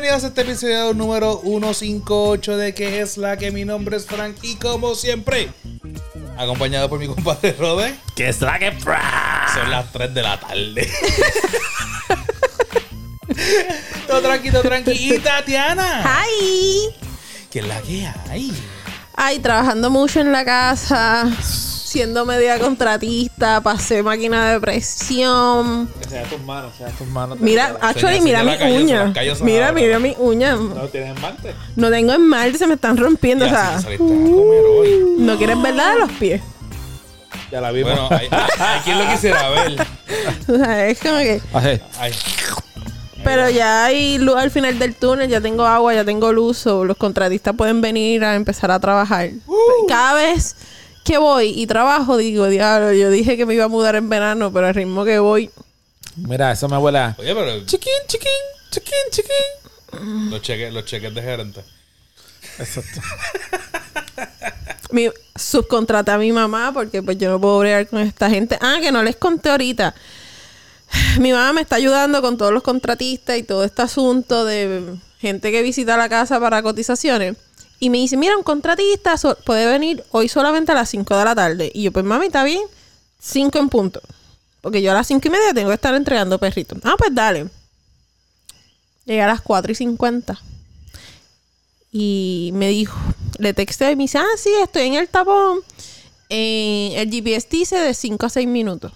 Bienvenidos a este episodio número 158 de que es la que mi nombre es Frank y como siempre, acompañado por mi compadre Rode, Que es la que son las 3 de la tarde. todo tranquilo, tranqui. Y Tatiana, ¡Ay! que es la que hay. Ay, trabajando mucho en la casa, siendo media contratista, pasé máquina de presión. Que sea tus manos, sea tus manos. Mira, actually, mira mi uña. Mira, mira mi uña. No tienes esmalte. No tengo esmalte, se me están rompiendo. O sea, hoy. no quieres verla de los pies. Ya la vimos. Bueno, hay, hay quien lo quisiera ver. O sea, es como que. Así. Ay, Pero ya hay luz al final del túnel, ya tengo agua, ya tengo luz, o los contratistas pueden venir a empezar a trabajar. Cada vez que voy y trabajo, digo, diablo, yo dije que me iba a mudar en verano, pero al ritmo que voy, Mira, eso me huele a... Oye, pero Chiquín, chiquín, chiquín, chiquín. los cheques, los cheques de gerente. Exacto. mi, subcontraté a mi mamá porque pues yo no puedo bregar con esta gente. Ah, que no les conté ahorita. Mi mamá me está ayudando con todos los contratistas y todo este asunto de gente que visita la casa para cotizaciones. Y me dice, mira, un contratista so- puede venir hoy solamente a las 5 de la tarde. Y yo, pues mami, está bien. 5 en punto. Porque yo a las 5 y media tengo que estar entregando perritos. Ah, pues dale. Llegué a las 4 y 50. Y me dijo, le texté y me dice, ah, sí, estoy en el tapón. Eh, el GPS dice de 5 a 6 minutos.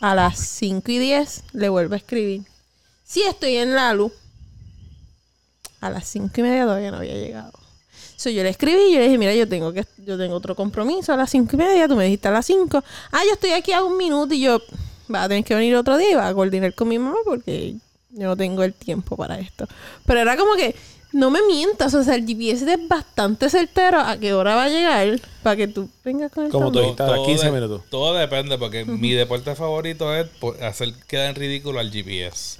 A las 5 y 10 le vuelvo a escribir. Sí, estoy en la luz. A las 5 y media todavía no había llegado. So, yo le escribí y yo le dije, mira, yo tengo que yo tengo otro compromiso a las 5 y media, tú me dijiste a las 5. Ah, yo estoy aquí a un minuto y yo, va a tener que venir otro día y va a coordinar con mi mamá porque yo no tengo el tiempo para esto. Pero era como que, no me mientas, o sea, el GPS es bastante certero a qué hora va a llegar para que tú vengas con el Como tú dijiste, a 15 de- minutos. Todo depende, porque mi deporte favorito es hacer quedar en ridículo al GPS.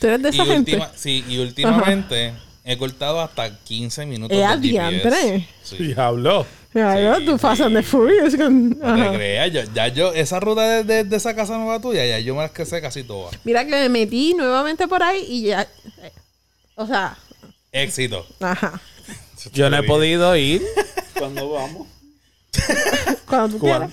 Tú eres de Y, esa gente. última- sí, y últimamente he cortado hasta 15 minutos ¡Eh, del adiantre! Sí. Diablo. Tú the sí. Furious. Con... No te creas, yo- ya yo, esa ruta de, de- de esa casa nueva tuya, ya yo me las que sé casi todas. Mira que me metí nuevamente por ahí y ya. eh, O sea, Éxito. ajá. Yo no he podido ir. ¿Cuándo vamos? Cuando tú ¿Cuándo? quieras.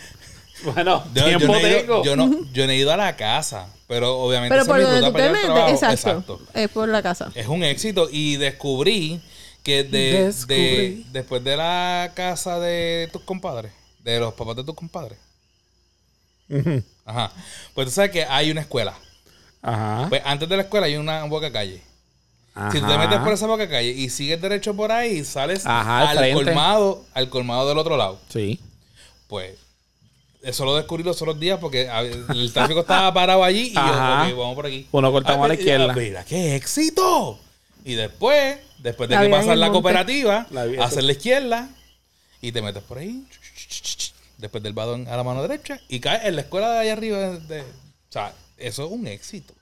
Bueno, Yo, no he ido, tengo. yo, no, yo no he ido a la casa, pero obviamente Pero por donde tú te metes, trabajo. exacto, Es por la casa. Es un éxito y descubrí que de, Descubrí. de- después de la casa de tus compadres, de los papás de tus compadres, ajá, pues tú sabes que hay una escuela. Ajá. Pues antes de la escuela hay una boca calle. Ajá. Si tú te metes por esa boca calle y sigues derecho por ahí, sales Ajá, al al frente. colmado, al colmado del otro lado. Sí. Pues eso lo descubrí los otros días porque el tráfico estaba parado allí y Ajá. yo, ok, vamos por aquí. Uno cortamos a la Ah, izquierda. Mira, qué éxito. Y después, después de La que pasas la monte. cooperativa, La haces la izquierda y te metes por ahí. Después del badón a la mano derecha y caes en la escuela de allá arriba. de- o sea, eso es un éxito.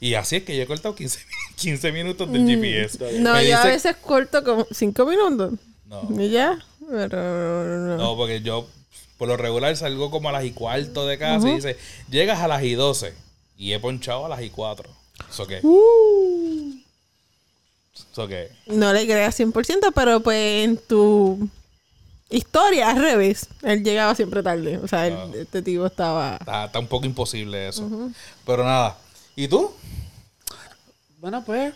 Y así es que yo he cortado 15, 15 minutos del GPS. Mm, No, Me yo a veces corto como cinco minutos. No. Y ya. Pero no. No, porque yo por lo regular salgo como a las y cuarto de casa y dice, llegas a las y 12 y he ponchado a las y 4. ¿Eso qué? Uh, ¿Eso qué? no le creas 100%, pero pues en tu historia al revés. Él llegaba siempre tarde. O sea, el- este tipo estaba. Está, está un poco imposible eso. Pero nada. ¿Y tú? Bueno, pues.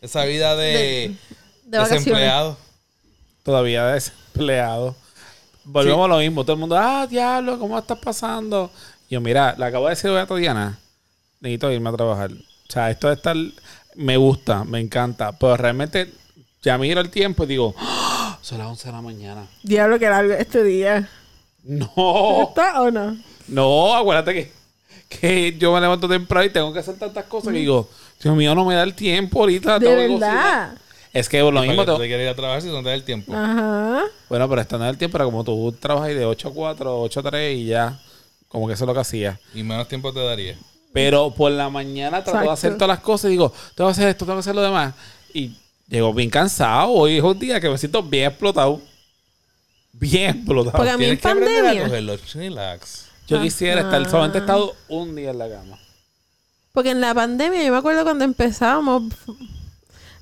Esa vida de, desempleado. Todavía desempleado. Volvemos a lo mismo. Todo el mundo, ah, diablo, ¿cómo estás pasando? Yo, mira, le acabo de decir a Tatiana, necesito irme a trabajar. O sea, esto de estar, me gusta, me encanta. Pero realmente, ya miro el tiempo y digo, "Ah, son las 11 de la mañana. Diablo que largo este día. No, ¿Está o no? no, acuérdate que, que yo me levanto temprano y tengo que hacer tantas cosas que digo, Dios mío, no me da el tiempo ahorita. De tengo que cocinar". verdad. Es que lo ¿Para mismo tú te quieres ir a trabajar si no te da el tiempo? Ajá. Bueno, pero estando en el tiempo era como tú trabajas de 8 a 4, 8 a 3 y ya. Como que eso es lo que hacía. Y menos tiempo te daría. Pero por la mañana trato de Exacto. hacer todas las cosas y digo, tengo que hacer esto, tengo que hacer lo demás. Y llego bien cansado. Hoy es un día que me siento bien explotado. Bien explotado. Porque a mí en aprender a pandemia. cogerlo. Relax. Yo quisiera estar, Ajá. solamente he estado un día en la cama. Porque en la pandemia, yo me acuerdo cuando empezábamos,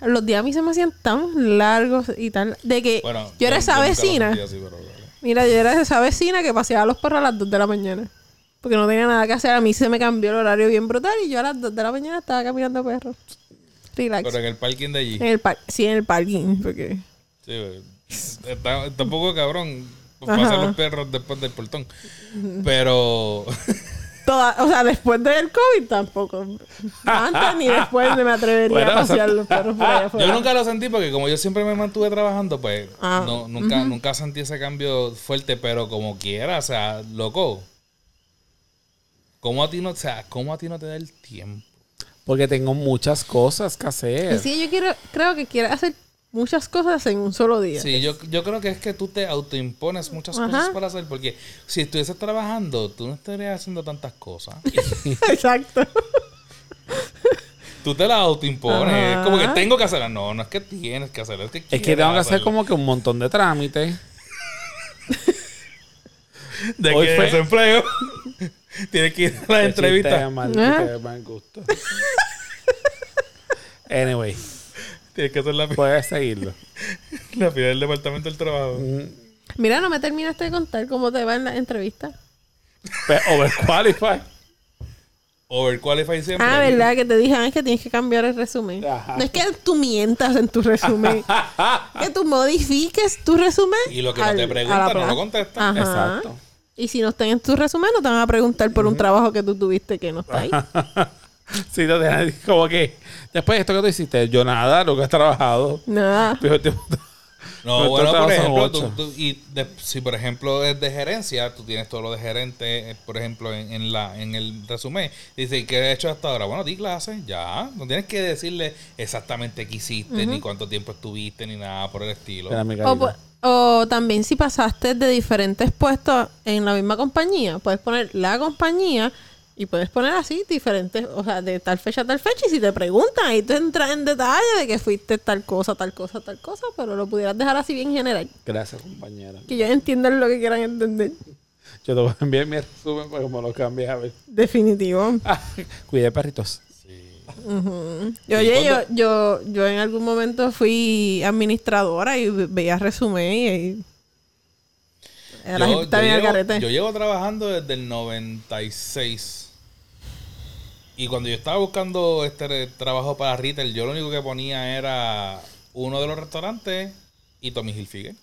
los días a mí se me hacían tan largos y tal. De que Bueno, yo era esa lo vecina. así, pero dale. Mira, yo era esa vecina que paseaba a los perros a las 2 de la mañana. Porque no tenía nada que hacer. A mí se me cambió el horario bien brutal y yo a las 2 de la mañana estaba caminando perros. Relax. Pero en el parking de allí. En el par sí, en el parking. Porque... Sí, güey. está, está un poco cabrón. Ajá. Pasan los perros después del portón. Pero. Toda, o sea, después del COVID tampoco. Antes ni después me atrevería Bueno, a pasear los perros por allá Yo nunca lo sentí porque como yo siempre me mantuve trabajando, pues Ah, no, nunca, nunca sentí ese cambio fuerte, pero como quiera, o sea, loco. ¿Cómo a ti no, o sea, cómo a ti no te da el tiempo? Porque tengo muchas cosas que hacer. Que yo quiero, creo que quiero hacer muchas cosas en un solo día. Sí, yo, yo creo que es que tú te autoimpones muchas Ajá. cosas para hacer, porque si estuvieses trabajando, tú no estarías haciendo tantas cosas. Exacto. Tú te las autoimpones. Ajá. Es como que tengo que hacerlas. No, no es que tienes que hacerlas. Es que, Es que tengo que hacer como que un montón de trámites. De Hoy que fue- desempleo. Tienes que ir a las entrevistas. anyway, Tienes que hacer la, puedes seguirlo. la fila del departamento del trabajo. Mira, no me terminaste de contar cómo te va en la entrevista. Pero overqualified. Overqualified siempre. Ah, ¿verdad? Que te dije, ah, es que tienes que cambiar el resumen. Ajá. No es que tú mientas en tu resumen. que tú modifiques tu resumen. Y lo que no te preguntan, no lo contestan. Ajá. Exacto. Y si no está en tu resumen, no te van a preguntar por un trabajo que tú tuviste que no está ahí. Sí, no te como que después de esto que tú hiciste, yo nada, que has trabajado. Nada. Pero te- No, bueno, por ejemplo, tú- tú- y de- si por ejemplo es de gerencia, tú tienes todo lo de gerente, eh, por ejemplo, en, en la en el resumen. Dice, ¿y ¿qué he hecho hasta ahora? Bueno, di clases, ya. No tienes que decirle exactamente qué hiciste, ni cuánto tiempo estuviste, ni nada por el estilo. O también si pasaste de diferentes puestos en la misma compañía, puedes poner la compañía y puedes poner así diferentes, o sea, de tal fecha a tal fecha. Y si te preguntan, ahí tú entras en detalle de que fuiste tal cosa, tal cosa, tal cosa, pero lo pudieras dejar así bien general. Gracias, compañera. Que ellos entiendan lo que quieran entender. Yo te voy a enviar mi resumen para me lo cambies a ver. Definitivo. Ah, cuide perritos. Yo, ¿Y oye, yo, yo, yo en algún momento fui administradora y ve- veía resumen y... y la gente está bien al llevo, yo trabajando desde el 96. Y cuando yo estaba buscando este trabajo para retail, yo lo único que ponía era uno de los restaurantes y Tommy Hilfiger.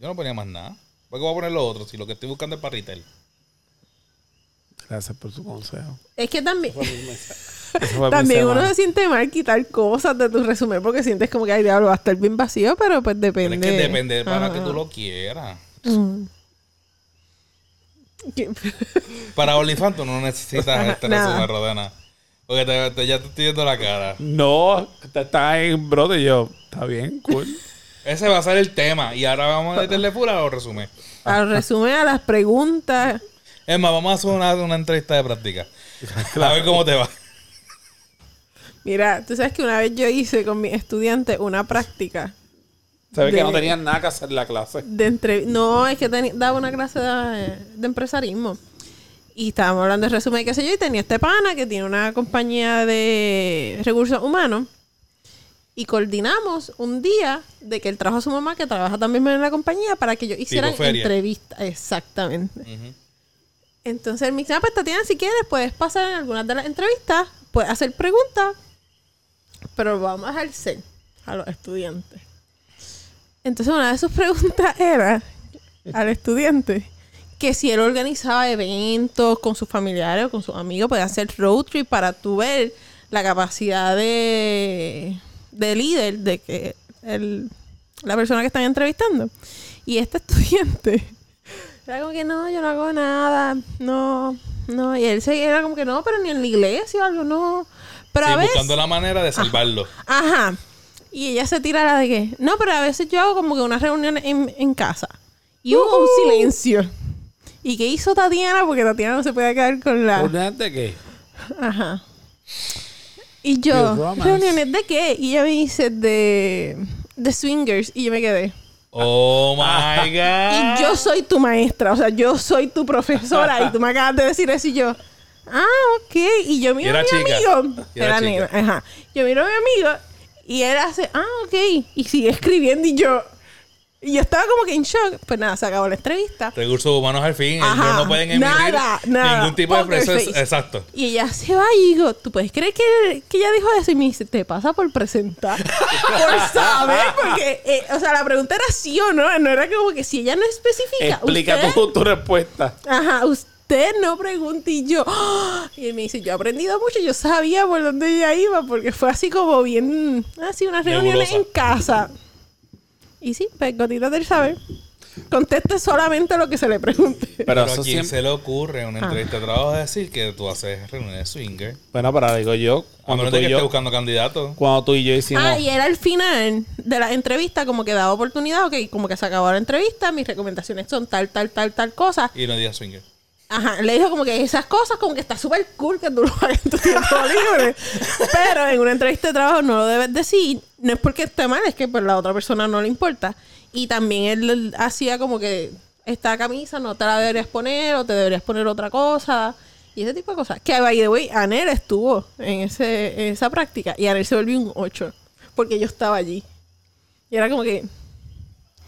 Yo no ponía más nada. ¿Por qué voy a poner lo otro si lo que estoy buscando es para retail? Gracias por su consejo. Es que también... También uno se siente mal quitar cosas de tu resumen porque sientes como que, ay, diablo, va a estar bien vacío, pero pues Pero depende. es que depende para Ajá. que tú lo quieras. Mm. Para OnlyFans tú no necesitas este resumen, Rodena. Porque te- te- ya te estoy viendo la cara. No, te estás en brote y yo. Está bien, cool. Ese va a ser el tema. Y ahora vamos a meterle full a los resúmenes. Al resumen, a las preguntas. Es más, vamos a hacer una, una entrevista de práctica. A ver cómo te va. Mira, tú sabes que una vez yo hice con mis estudiantes una práctica Sabes que De- no tenían nada que hacer la clase. de entre... No, es que teni- daba una clase de, de empresarismo. Y estábamos hablando de resumen qué sé yo, y tenía este pana que tiene una compañía de recursos humanos. Y coordinamos un día de que él trajo a su mamá, que trabaja también en la compañía, para que ellos hicieran entrevistas. Exactamente. Entonces él me dice, ah, pues Tatiana, si quieres, puedes pasar en algunas de las entrevistas, puedes hacer preguntas, pero vamos a dejar ser a los estudiantes. Entonces una de sus preguntas era al estudiante que si él organizaba eventos con sus familiares o con sus amigos, podía hacer road trip para tú ver la capacidad de, de líder de que el, la persona que están entrevistando. Y este estudiante era como que no, yo no hago nada, no, no. Y él se era como que no, pero ni en la iglesia o algo, no. Pero Sí, a veces. buscando la manera de salvarlo. Ajá. Y ella se tira la de que, no, pero a veces yo hago como que una reunión en, en casa. Y hubo un silencio. ¿Y qué hizo Tatiana? Porque Tatiana no se puede quedar con la... ¿Reuniones de qué? Ajá. Y yo. ¿reuniones de qué? Y ella me dice de, de swingers. Y yo me quedé. Oh my God. Y yo soy tu maestra, o sea, yo soy tu profesora. y tú me acabas de decir eso y yo, ah, ok. Y yo miro a mi chica. amigo. Era Era chica. negro, ajá. Yo miro a mi amigo y él hace, ah, ok. Y sigue escribiendo y yo... Y yo estaba como que en shock. Pues nada, se acabó la entrevista. Recursos humanos al fin. Ajá. Ellos no pueden emitir Nada, nada. ningún tipo de proceso. face. Exacto. Y ella se va y digo, ¿tú puedes creer que, que ella dijo eso? Y me dice, te pasa por presentar. por saber, porque, eh, o sea, la pregunta era sí o no. No era como que si ella no especifica. Explica usted- tu, tu respuesta. Ajá, usted no pregunte y yo. ¡ah! Y él me dice, yo he aprendido mucho, yo sabía por dónde ella iba, porque fue así como bien, así unas reuniones en casa. Y sí, pues gotitas del saber. Conteste solamente lo que se le pregunte. Pero, Pero, eso a quién siempre. se le ocurre en una Ah. entrevista de trabajo decir que tú haces reuniones de swinger. Bueno, pero digo yo, A cuando menos tú, de que esté yo, buscando candidatos. cuando tú y yo hicimos. Ah, y era al final de la entrevista, como que daba oportunidad, ok, como que se acabó la entrevista, mis recomendaciones son tal, tal, tal, tal cosa. Y no digas swinger. Ajá, le dijo como que esas cosas, como que está súper cool que tú lo hagas en tu tiempo libre. Pero en una entrevista de trabajo no lo debes decir. No es porque esté mal, es que pues la otra persona no le importa. Y también él hacía como que esta camisa no te la deberías poner o te deberías poner otra cosa. Y ese tipo de cosas. Que, by the way, Anel estuvo en, ese, en esa práctica y Anel se volvió un 8 porque yo estaba allí. Y era como que,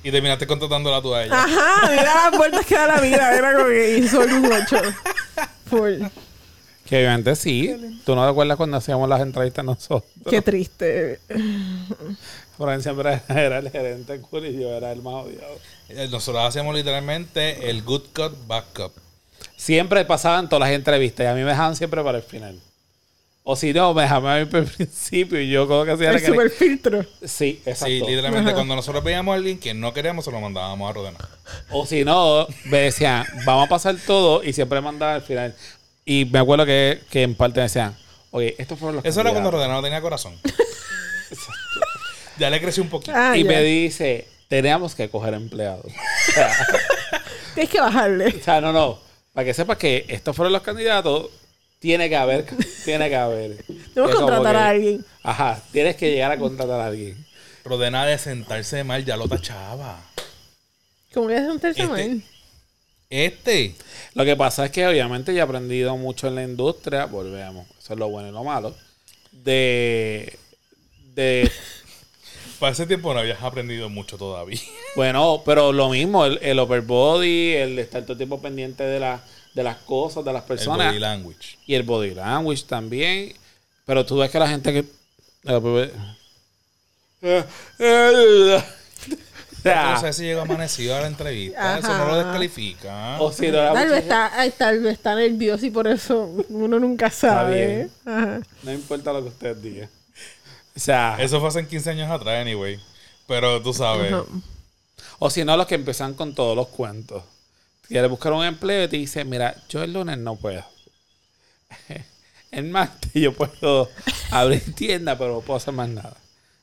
Y terminaste contratándola tú a ella. ajá, mira las vueltas que da la vida. Era como que volvió un 8. Full. Que obviamente sí. ¿Tú no te acuerdas cuando hacíamos las entrevistas nosotros? Qué triste. Brian siempre era el gerente cool y yo era el más odiado. Eh, Nosotros hacíamos literalmente el good cut, bad cut. Siempre pasaban todas las entrevistas y a mí me dejaban siempre para el final. O si no, me dejaban a mí para el principio y yo como que hacía El super filtro. Sí, exacto. Sí, literalmente cuando nosotros veíamos a alguien que no queríamos, se lo mandábamos a Rodena. O si no, me decían, vamos a pasar todo y siempre mandaba al final. Y me acuerdo que, que en parte me decían, oye, estos fueron los Eso era cuando candidatos". Rodena no tenía corazón. ya le creció un poquito. Ah, y ya. me dice, teníamos que coger empleados. O sea, Tienes que bajarle. o sea, no, no. Para que sepas que estos fueron los candidatos, tiene que haber, tiene que haber. Tenemos Es que contratar que- a alguien. Ajá, tienes que llegar a contratar a alguien. Rodena de sentarse mal ya lo tachaba. ¿Cómo que tercer Este- mal? Este. Lo que pasa es que obviamente yo he aprendido mucho en la industria, volvemos, eso es lo bueno y lo malo, de, de Para ese tiempo no habías aprendido mucho todavía. bueno, pero lo mismo, el, el overbody, el de estar todo el tiempo pendiente de, la, de las cosas, de las El personas, body language. y el body language también, pero tú ves que la gente que... No sé si llegó amanecido a la entrevista. Eso no lo descalifica. o si no la Tal vez, está, tal vez está nervioso y por eso uno nunca sabe. bien. Ajá. No importa lo que ustedes digan. O sea, Eso fue hace 15 años atrás, anyway. Pero tú sabes. Ajá. O si no, los que empiezan con todos los cuentos. Quieres buscar un empleo y te dice, mira, yo el lunes no puedo. El martes yo puedo abrir tienda, pero no puedo hacer más nada.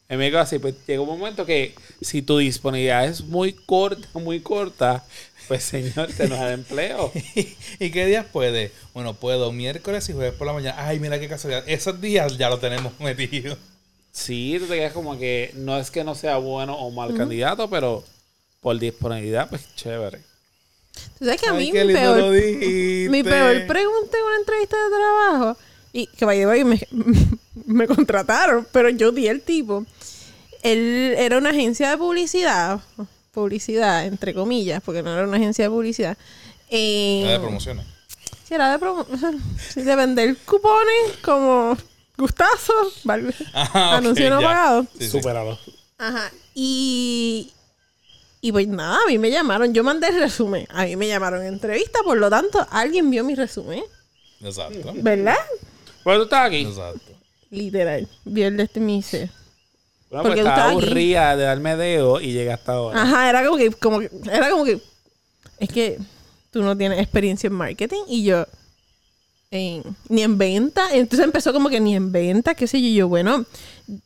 En mi caso, así, pues llega un momento que si tu disponibilidad es muy corta, muy corta, pues señor, te nos da empleo. ¿Y qué días puede? Bueno, puedo miércoles y jueves por la mañana. Ay, mira qué casualidad. Esos días ya lo tenemos metido. Sí, te quedas como que no es que no sea bueno o mal candidato, pero por disponibilidad, pues chévere. Tú sabes que a Ay, mí qué mi peor, mi peor pregunta en una entrevista de trabajo, y que by the way, me, me contrataron, pero yo di el tipo. Él era una agencia de publicidad, publicidad, entre comillas, porque no era una agencia de publicidad. Eh, Nada de promociones. Sí, era de, promo- de vender cupones como gustazos, ¿vale? Ah, ok, anuncio no pagado. Sí, sí. Supéralo. Ajá. Y, y pues nada, a mí me llamaron. Yo mandé el resumen. A mí me llamaron en entrevista, por lo tanto, alguien vio mi resumen. Exacto. ¿Verdad? Bueno, tú estás aquí. Exacto. Literal. Vio el de este y me dice. Bueno, Porque pues estaba aburrida de darme dedo y llegué hasta ahora. Ajá, era como que, como que, era como que, es que tú no tienes experiencia en marketing y yo, en- ni en venta. Entonces empezó como que ni en venta, qué sé yo. Yo, bueno,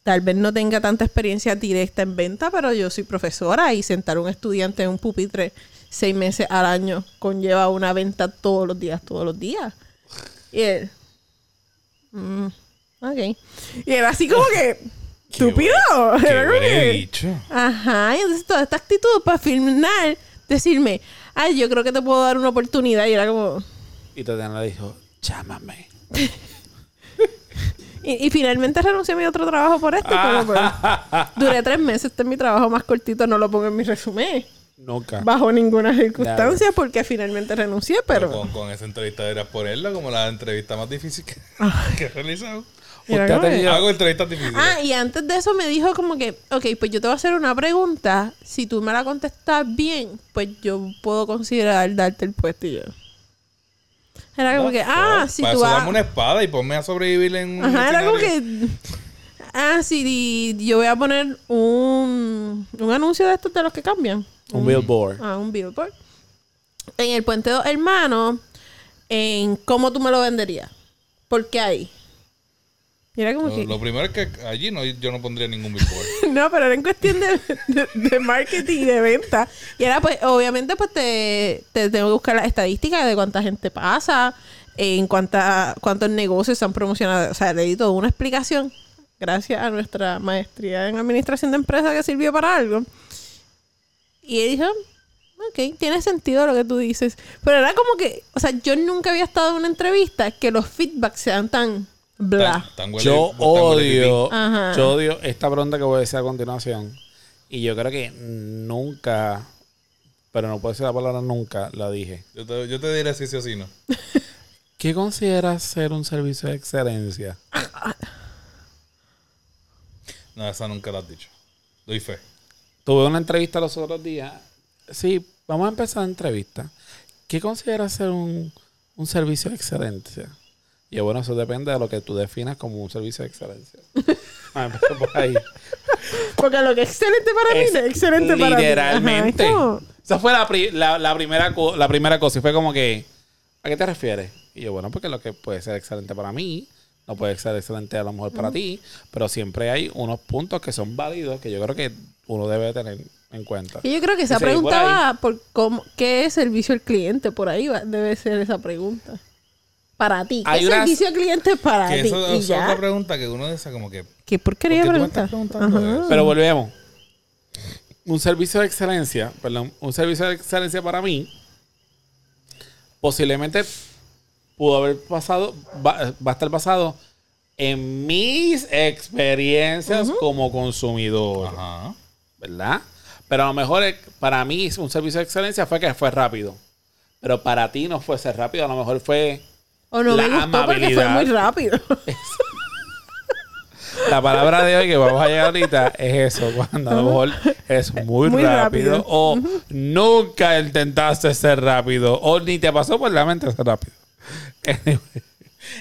tal vez no tenga tanta experiencia directa en venta, pero yo soy profesora y sentar a un estudiante en un pupitre seis meses al año conlleva una venta todos los días, todos los días. Y él, mm, ok. Y era así como que, estúpido. Ajá, y entonces toda esta actitud para final, decirme, ay, yo creo que te puedo dar una oportunidad. Y era como, Y Tatiana le dijo, Llámame. Y, y finalmente renuncié a mi otro trabajo por esto. pero pues, duré tres meses. Este es mi trabajo más cortito. No lo pongo en mi resumen. Nunca. Bajo ninguna circunstancia porque finalmente renuncié, Pero pero... con, con esa entrevista era ponerla como la entrevista más difícil que, que he realizado. Hago entrevistas difíciles. Ah, y antes de eso me dijo como que, ok, pues yo te voy a hacer una pregunta. Si tú me la contestas bien, pues yo puedo considerar darte el puesto y yo. Era como No, que, ah, si Para tú eso vas... dame una espada y ponme a sobrevivir en un Ajá, era como que. Ah, sí, di- yo voy a poner un, un anuncio de estos de los que cambian. Un billboard. Ah, un billboard. En el Puente Dos Hermanos, en cómo tú me lo venderías. ¿Por qué ahí? Mira como Lo, que. lo primero es que allí no, yo no pondría ningún billboard. No, pero era en cuestión de, de- de marketing y de venta. Y era pues, obviamente, pues te, te tengo que buscar las estadísticas de cuánta gente pasa, en cuánta, cuántos negocios se han promocionado. O sea, le di toda una explicación, gracias a nuestra maestría en administración de empresas que sirvió para algo. Y él dijo, ok, tiene sentido lo que tú dices. Pero era como que, o sea, yo nunca había estado en una entrevista que los feedbacks sean tan bla. Tan- tan huele- Yo tan odio, Ajá. yo odio esta pregunta que voy a decir a continuación. Y yo creo que nunca, pero no puedo decir la palabra nunca, la dije. pipí. Yo te, yo te diré si sí o si no. ¿Qué consideras ser un servicio de excelencia? No, esa nunca la has dicho. Doy fe. Tuve una entrevista los otros días. Sí, vamos a empezar la entrevista. ¿Qué consideras ser un, un servicio de excelencia? Y bueno, eso depende de lo que tú definas como un servicio de excelencia. Vamos a empezar por ahí. Porque lo que es excelente para mí Es excelente para ti. Literalmente. Esa fue la, pri- la, la primera la primera cosa. Y fue como que, ¿a qué te refieres? Y yo, bueno, porque lo que puede ser excelente para mí, no puede ser excelente a lo mejor para ti, pero siempre hay unos puntos que son válidos que yo creo que uno debe tener en cuenta. Y yo creo que esa por pregunta va por cómo, qué es servicio al cliente. Por ahí va- debe ser esa pregunta. Para ti. ¿Qué Hay unas- servicio al cliente para Que ti? eso Y es ya. otra pregunta que uno dice como que... ¿Qué porquería ¿Por qué tú me pregunta? estás preguntando Ajá. eso? Pero volvemos. Un servicio de excelencia, perdón, un servicio de excelencia para mí, posiblemente pudo haber pasado, va, va a estar basado en mis experiencias como consumidor, Ajá. ¿verdad? Pero a lo mejor eh, para mí un servicio de excelencia fue que fue rápido. Pero para ti no fue ser rápido, a lo mejor fue O no La me gustó porque fue amabilidad. muy rápido. La palabra de hoy que vamos a llegar ahorita es eso, cuando a lo mejor es muy, Muy rápido, rápido. o nunca intentaste ser rápido o ni te pasó por la mente ser rápido.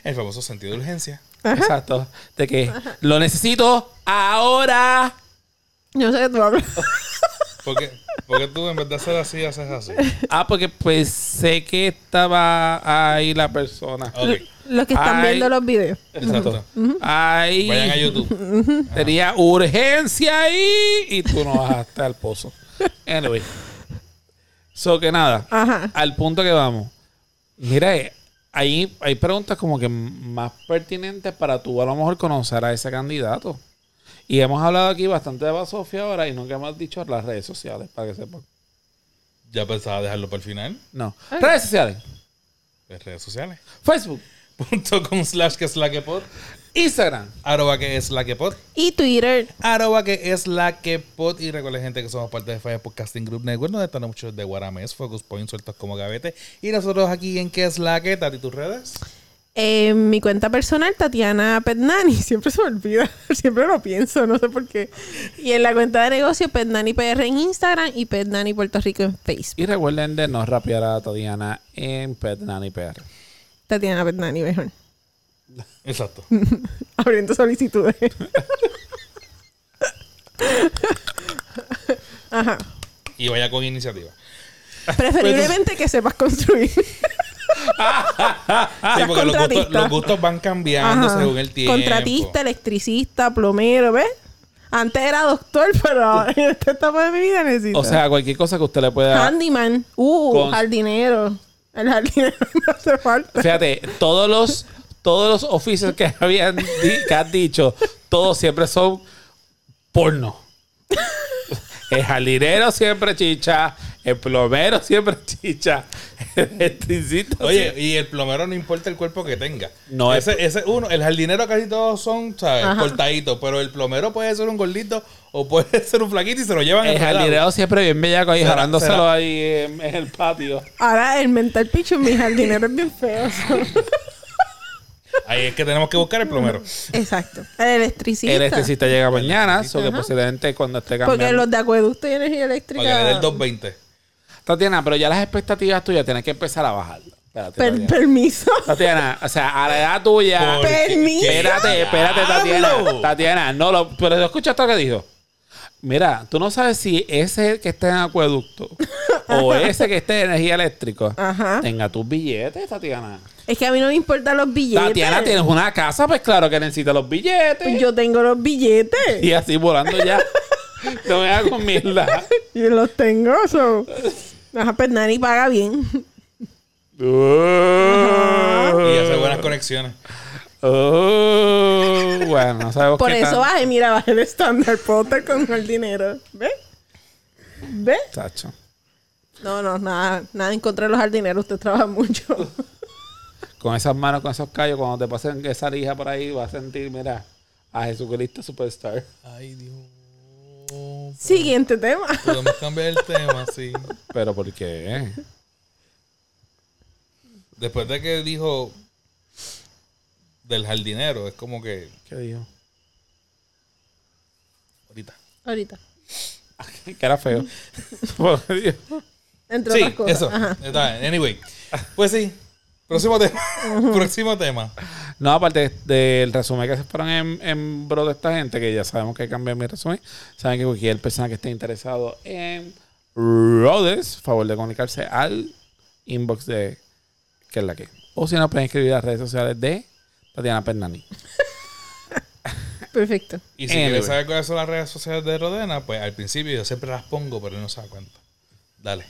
El famoso sentido de urgencia. Exacto, de que lo necesito ahora. Yo sé que tú hablas. Porque, porque tú en vez de hacer así, haces así. Ah, porque pensé que estaba ahí la persona. Los que están Ay. viendo los videos. Exacto. Ahí Vayan a YouTube. tenía urgencia ahí y tú no bajaste al pozo. Anyway. So que nada. Ajá. al punto que vamos. Mira, eh, hay, hay preguntas como que más pertinentes para tú a lo mejor conocer a ese candidato. Y hemos hablado aquí bastante de Basofia ahora y nunca hemos dicho las redes sociales, para que sepan. Ya pensaba dejarlo para el final. No. Redes sociales. En redes sociales. Facebook, Punto com slash que es la que pod. Instagram. Arroba que es la que pod. Y Twitter. Arroba que es la que pod. Y recuerden, gente, que somos parte de Fire Podcasting Group Network, donde están muchos de Guarames, Focus Point, sueltos como gavete. Y nosotros aquí en que es la que, Tati, tus redes. En mi cuenta personal, Tatiana Pednani. Siempre se me olvida. Siempre lo pienso, no sé por qué. Y en la cuenta de negocio, Pednani PR en Instagram y Pednani Puerto Rico en Facebook. Y recuerden de no rapear a Tatiana en Pet Nanny PR. Tatiana Pednani, mejor. Exacto. Abriendo solicitudes. Ajá. Y vaya con iniciativa. Preferiblemente que sepas construir. Sí, porque los gustos, contratista. los gustos van cambiando Ajá. según el tiempo. Contratista, electricista, plomero, ¿ves? Antes era doctor, pero en esta etapa de mi vida necesito. O sea, cualquier cosa que usted le pueda... Handyman. Uh, Con- jardinero. El jardinero no hace falta. Fíjate, todos los, todos los oficios que habían que has dicho, todos siempre son porno. El jardinero siempre chicha, El plomero siempre chicha. El electricista Oye, y el plomero no importa el cuerpo que tenga. No, ese, ese uno, el jardinero casi todos son, ¿sabes? Ajá. Cortaditos, pero el plomero puede ser un gordito o puede ser un flaquito y se lo llevan El jardinero siempre bien bellaco ahí jalándoselo ahí en, en el patio. Ahora el mental en mi jardinero es bien feo. Ahí es que tenemos que buscar el plomero. Exacto. El electricista. El electricista llega mañana, so que posiblemente cuando esté Porque cambiando. los de acueducto y energía eléctrica. Para que le dé el 220. Tatiana, pero ya las expectativas tuyas tienes que empezar a bajar. Espérate, Per- Tatiana. permiso. Tatiana, o sea, a la edad tuya. Permiso. Espérate, espérate, Tatiana. Tatiana, no lo. Pero ¿tú escuchaste lo que dijo? Mira, tú no sabes si ese que esté en acueducto o ese que esté en energía eléctrica Ajá. tenga tus billetes, Tatiana. Es que a mí no me importan los billetes. Tatiana, tienes una casa, pues claro que necesitas los billetes. Pues Yo tengo los billetes. Y así volando ya. no me hagas con mierda. Y los tengo. So. Ajá, pues Nani paga bien. Y hace buenas conexiones. Oh, bueno, no sabemos Por qué eso tan- bajé, mira, bajé el estándar. Puedo estar con el dinero. ¿Ves? ¿Ves? Chacho. No, no, nada, nada en contra de los jardineros. Usted trabaja mucho. Con esas manos, con esos callos, cuando te pasen esa lija por ahí, vas a sentir, mira, a Jesucristo Superstar. Ay, Dios. Siguiente tema. Podemos cambiar el tema, sí. Pero ¿por qué? Después de que dijo del jardinero, es como que ¿Qué dijo? ahorita. Ahorita. que era feo. Entre Sí, otras cosas. eso. Ajá. Anyway. Pues sí. Próximo tema. Próximo tema. no, aparte del resumen que se fueron en, en bro de esta gente, que ya sabemos que cambié mi resumen, saben que cualquier persona que esté interesado en Rhodes, favor de comunicarse al inbox de que es la que. O si no, pueden escribir a las redes sociales de Tatiana Pernani. Perfecto. Y si quieres saber cuáles son las redes sociales de Rodena, pues al principio yo siempre las pongo, pero él no se da cuenta. Dale.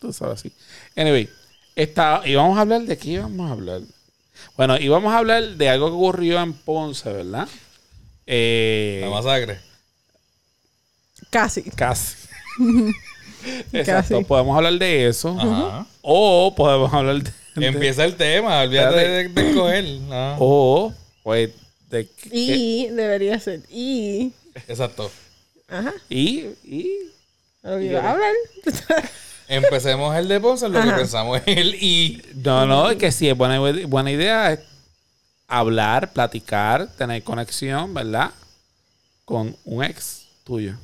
Tú sabes así. Anyway, esta, y vamos a hablar de qué íbamos a hablar. Bueno, íbamos a hablar de algo que ocurrió en Ponce, ¿verdad? Eh, La masacre. Casi. casi. Exacto. Casi. Podemos hablar de eso. Ajá. O podemos hablar de. de- Empieza el tema, olvídate de, Espérate. de escoger. Ah, o, pues, de. que- Y debería ser. Y. Exacto. Ajá. y, y. Hablar. Empecemos el de Ponce, lo Ajá. que pensamos es el y. No, no, es que sí, es buena, buena idea es hablar, platicar, tener conexión, ¿verdad? Con un ex tuyo.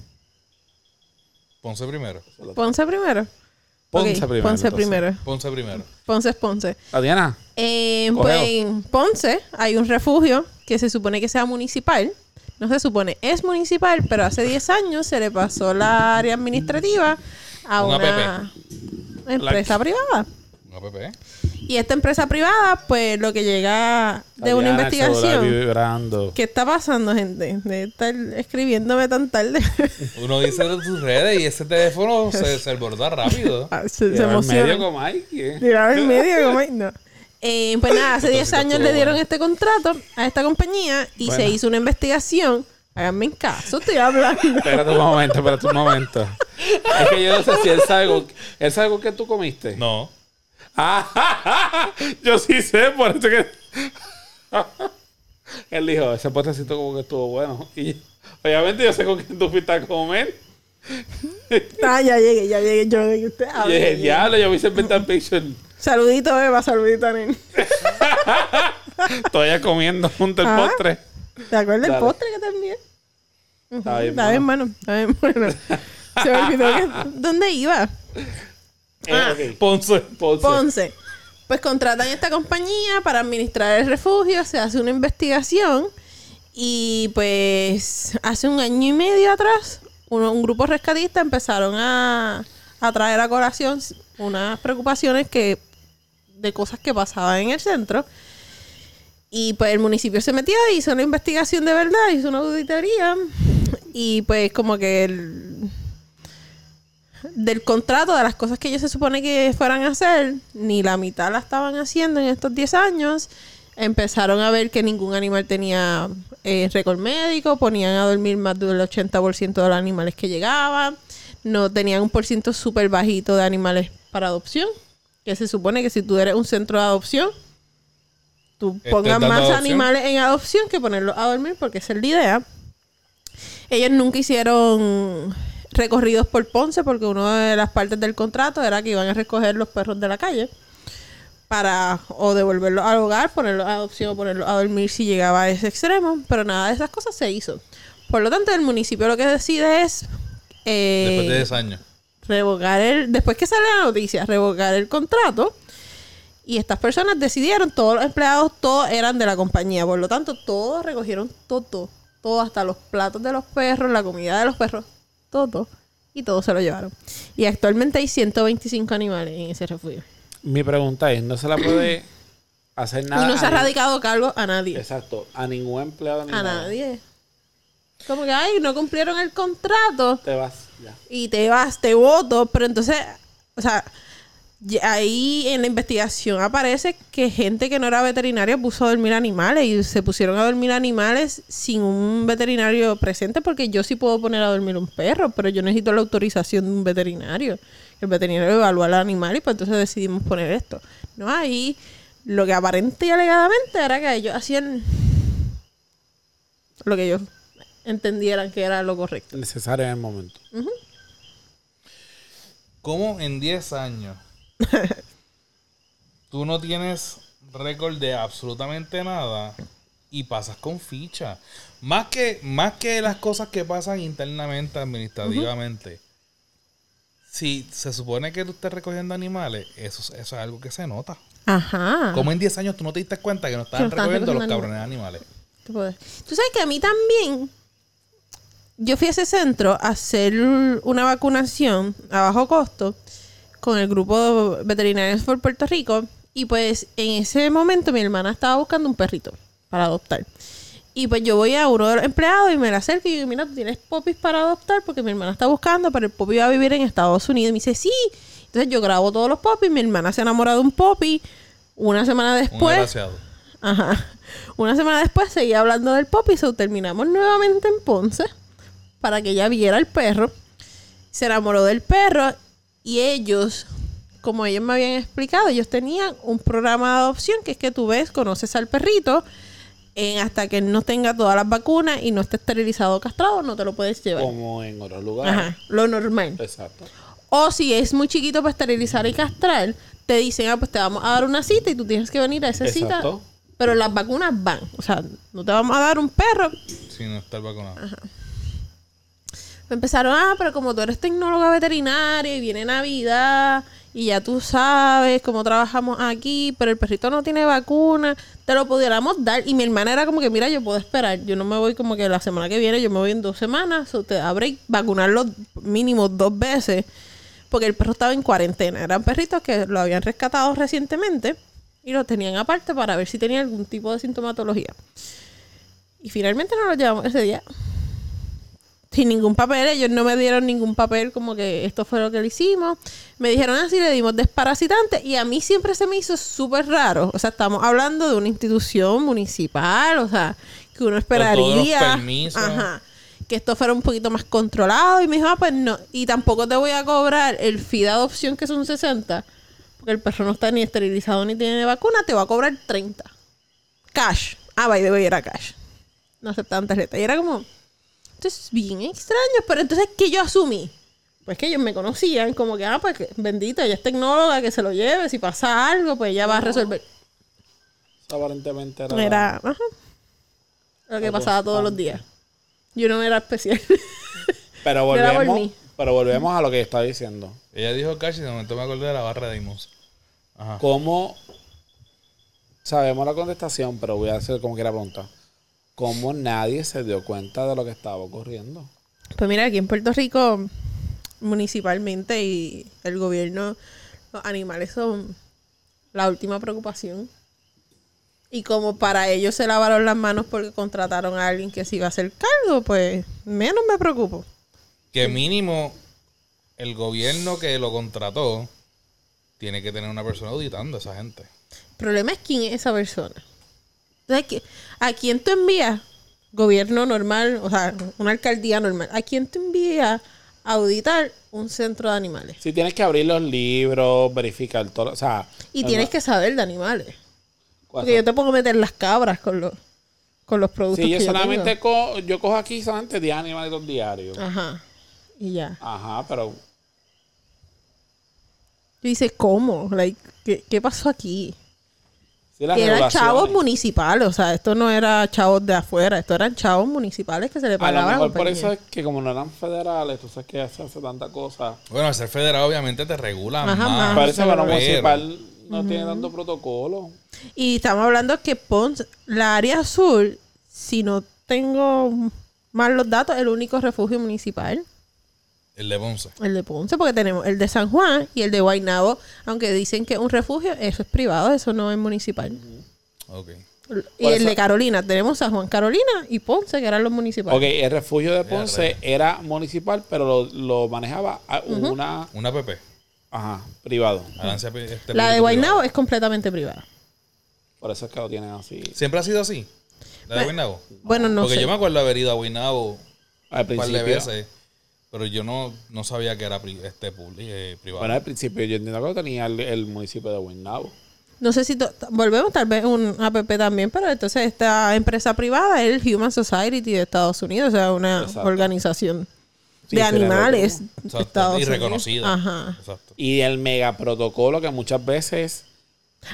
Ponce primero. Ponce primero. Ponce primero, Ponce entonces. primero. Ponce primero. Ponce es Ponce. Tatiana, Eh, pues en Ponce hay un refugio que se supone que sea municipal. No se supone, es municipal, pero hace 10 años se le pasó la área administrativa a Un una empresa privada. Un APP. Y esta empresa privada, pues lo que llega de una investigación. vibrando. ¿Qué está pasando, gente? De estar escribiéndome tan tarde. Uno dice de tus redes y ese teléfono se, se borda rápido. Ah, se, se emociona. medio como Mike. Tiraba en medio, como ay, no. Eh, pues nada, hace 10 Entonces, años le dieron bueno. este contrato a esta compañía y Bueno. se hizo una investigación. Háganme en caso, estoy hablando. Espérate un momento, espérate un momento. Es que yo no sé si él sabe con, él sabe con qué tú comiste. No. Ah, yo sí sé, por eso que. él dijo, ese potecito como que estuvo bueno. Y obviamente yo sé con quién tú fuiste a comer. Ah, ya llegué, ya llegué. Yo de que usted Y hable. dije, diablo, yo me hice inventar picture. Saludito, Eva, saludito, Nen. Todavía comiendo junto al Ah. postre. ¿Te acuerdas del postre que te envié? Está bien, Está bien, bueno. Está bien, bueno. Se me olvidó que... ¿Dónde iba? Eh, Ah. ok. Ponce. Ponce. Ponce. Pues contratan esta compañía para administrar el refugio, se hace una investigación y pues hace un año y medio atrás uno- un grupo rescatista empezaron a, a traer a colación unas preocupaciones que de cosas que pasaban en el centro y pues el municipio se metió hizo una investigación de verdad, hizo una auditoría y pues como que el, del contrato, de las cosas que ellos se supone que fueran a hacer, ni la mitad la estaban haciendo en estos 10 años. Empezaron a ver que ningún animal tenía eh, récord médico, ponían a dormir más del 80% de los animales que llegaban, no tenían un por ciento súper bajito de animales para adopción. Que se supone que si tú eres un centro de adopción, tú Estás pongas más adopción. animales en adopción que ponerlos a dormir, porque esa es la idea. Ellos nunca hicieron recorridos por Ponce, porque una de las partes del contrato era que iban a recoger los perros de la calle para o devolverlos al hogar, ponerlos a adopción o ponerlos a dormir si llegaba a ese extremo, pero nada de esas cosas se hizo. Por lo tanto, el municipio lo que decide es eh, Después de 10 años. revocar el, después que sale la noticia, revocar el contrato. Y estas personas decidieron, todos los empleados, todos eran de la compañía. Por lo tanto, todos recogieron todo, todo, hasta los platos de los perros, la comida de los perros, todo. Y todos se lo llevaron. Y actualmente hay 125 animales en ese refugio. Mi pregunta es, ¿no se la puede hacer nada? y no se ha radicado cargo a nadie. Exacto, a ningún empleado ni A nada. nadie. Como que, ay, no cumplieron el contrato. Te vas, ya. y te vas, te voto, pero entonces, o sea, ahí en la investigación aparece que gente que no era veterinaria puso a dormir animales y se pusieron a dormir animales sin un veterinario presente porque yo sí puedo poner a dormir un perro, pero yo necesito la autorización de un veterinario. El veterinario evalúa al animal y pues entonces decidimos poner esto. No, ahí lo que aparente y alegadamente era que ellos hacían lo que ellos entendieran que era lo correcto. Necesario en el momento. ¿Cómo en 10 años tú no tienes récord de absolutamente nada y pasas con ficha? Más que, más que las cosas que pasan internamente, administrativamente. Si se supone que tú estés recogiendo animales, eso, es- eso es algo que se nota. Ajá. ¿Cómo en 10 años tú no te diste cuenta que no estaban recogiendo los cabrones animales? Puedes. Tú sabes que a mí también. Yo fui a ese centro a hacer una vacunación a bajo costo con el grupo de Veterinarios por Puerto Rico. Y pues en ese momento mi hermana estaba buscando un perrito para adoptar. Y pues yo voy a uno de los empleados y me le acerco y digo, mira, tú tienes popis para adoptar porque mi hermana está buscando, pero el popi va a vivir en Estados Unidos. Y me dice, sí. Entonces yo grabo todos los popis, mi hermana se enamora de un popi. Una semana Un después... desgraciado. Ajá. Una semana después seguía hablando del pop y so terminamos nuevamente en Ponce para que ella viera el perro. Se enamoró del perro y ellos, como ellos me habían explicado, ellos tenían un programa de adopción que es que tú ves, conoces al perrito eh, hasta que él no tenga todas las vacunas y no esté esterilizado o castrado, no te lo puedes llevar. Como en otros lugares. Ajá, lo normal. Exacto. O si es muy chiquito para esterilizar y castrar, te dicen, ah, pues te vamos a dar una cita y tú tienes que venir a esa cita. Exacto. Pero las vacunas van. O sea, no te vamos a dar un perro. Si no estar vacunado. Me empezaron, ah, pero como tú eres tecnóloga veterinaria y viene Navidad y ya tú sabes cómo trabajamos aquí, pero el perrito no tiene vacuna, te lo pudiéramos dar. Y mi hermana era como que, mira, yo puedo esperar. Yo no me voy como que la semana que viene, yo me voy en dos semanas. O te da break, vacunarlo mínimo dos veces. Porque el perro estaba en cuarentena. Eran perritos que lo habían rescatado recientemente y lo tenían aparte para ver si tenía algún tipo de sintomatología. Y finalmente nos lo llevamos ese día sin ningún papel. Ellos no me dieron ningún papel como que esto fue lo que le hicimos. Me dijeron así, le dimos desparasitante y a mí siempre se me hizo súper raro. O sea, estamos hablando de una institución municipal, o sea, que uno esperaría. Ajá. Que esto fuera un poquito más controlado. Y me dijo, ah, pues no. Y tampoco te voy a cobrar el fee de adopción que son 60. Porque el perro no está ni esterilizado ni tiene vacuna. Te va a cobrar 30. Cash. Ah, by the way, era cash. No aceptaban tarjeta. Y era como... Entonces, bien extraño. Pero entonces, ¿qué yo asumí? Pues que ellos me conocían, como que, ah, pues que, bendita, ella es tecnóloga, que se lo lleve. Si pasa algo, pues ella va a resolver. Aparentemente era. Era, ajá. Lo que pasaba todos los días. Yo no era especial. Pero volvemos, pero volvemos a lo que está diciendo. Ella dijo cash y de momento me acordé de la barra de Imos. Ajá. ¿Cómo sabemos la contestación, pero voy a hacer como quiera pregunta? ¿Cómo nadie se dio cuenta de lo que estaba ocurriendo? Pues mira, aquí en Puerto Rico, municipalmente y el gobierno, los animales son la última preocupación. Y como para ellos se lavaron las manos porque contrataron a alguien que se iba a hacer cargo, pues menos me preocupo. Que mínimo el gobierno que lo contrató tiene que tener una persona auditando a esa gente. El problema es quién es esa persona. Entonces, ¿qui- ¿a quién tú envías? Gobierno normal, o sea, una alcaldía normal. ¿A quién tú envías auditar un centro de animales. Si tienes que abrir los libros, verificar todo. O sea. Y es tienes que saber de animales. ¿cuál Porque yo te puedo meter las cabras con los, con los productos Sí, yo que yo solamente tengo. co- yo cojo aquí solamente 10 animalitos diarios. Ajá. Y ya. Ajá, pero Yo dice, ¿cómo? Like, ¿qué, qué pasó aquí? Sí Y eran chavos municipales, o sea, esto no era chavos de afuera, esto eran chavos municipales que se le lo pagaban a la mejor por eso es que como no eran federales, tú sabes que se hace tanta cosa. Bueno, al ser federal obviamente te regula Ajá, más. más. Parece que lo municipal no tiene tanto protocolo. Y estamos hablando que Ponce, la área azul, si no tengo mal los datos, el único refugio municipal, El de Ponce. el de Ponce, porque tenemos el de San Juan y el de Guaynabo, aunque dicen que es un refugio, eso es privado, eso no es municipal. Ok. Y el de Carolina, tenemos San Juan Carolina y Ponce, que eran los municipales. Ok, el refugio de Ponce era municipal, pero lo, lo manejaba a una Una PP. ajá, privado. Ganancia, este, La de. Guaynabo es completamente privada. Por eso es que lo tienen así. ¿Siempre ha sido así? ¿La de Bueno, Guaynabo? Bueno, no Porque sé. yo me acuerdo haber ido a Guaynabo Al un par de principio. veces. Pero yo no, no sabía que era pri- este eh, privado. Bueno, al principio yo entiendo que lo tenía el, el municipio de Guaynabo. No sé si to- volvemos, tal vez un APP también, pero entonces esta empresa privada es el Human Society de Estados Unidos, o sea, una Exacto. organización Sí, de animales de Exacto, Estados y reconocida. Ajá. Exacto. Y el mega protocolo que muchas veces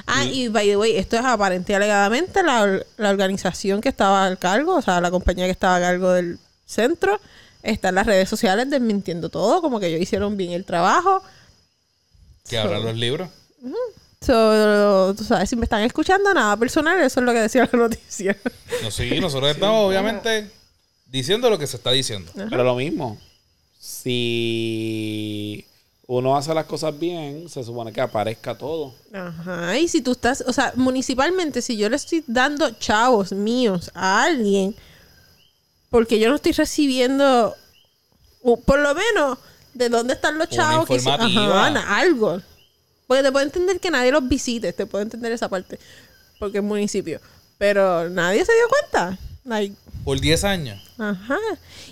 Ah, y by the way, esto es aparente alegadamente la, la organización que estaba al cargo, o sea, la compañía que estaba a cargo del centro, está en las redes sociales desmintiendo todo, como que ellos hicieron bien el trabajo. Que abran los libros. So, tú sabes, si me están escuchando, nada personal, eso es lo que decía la noticia. No, sí, nosotros estamos obviamente diciendo lo que se está diciendo. Pero lo mismo, si uno hace las cosas bien, se supone que aparezca todo. Ajá, y si tú estás, o sea, municipalmente, si yo le estoy dando chavos míos a alguien, porque yo no estoy recibiendo, o por lo menos, de dónde están los chavos, que informativa. ajá, algo. Porque te puedo entender que nadie los visite, te puedo entender esa parte, porque es municipio, pero nadie se dio cuenta. Like, Por 10 años. Ajá.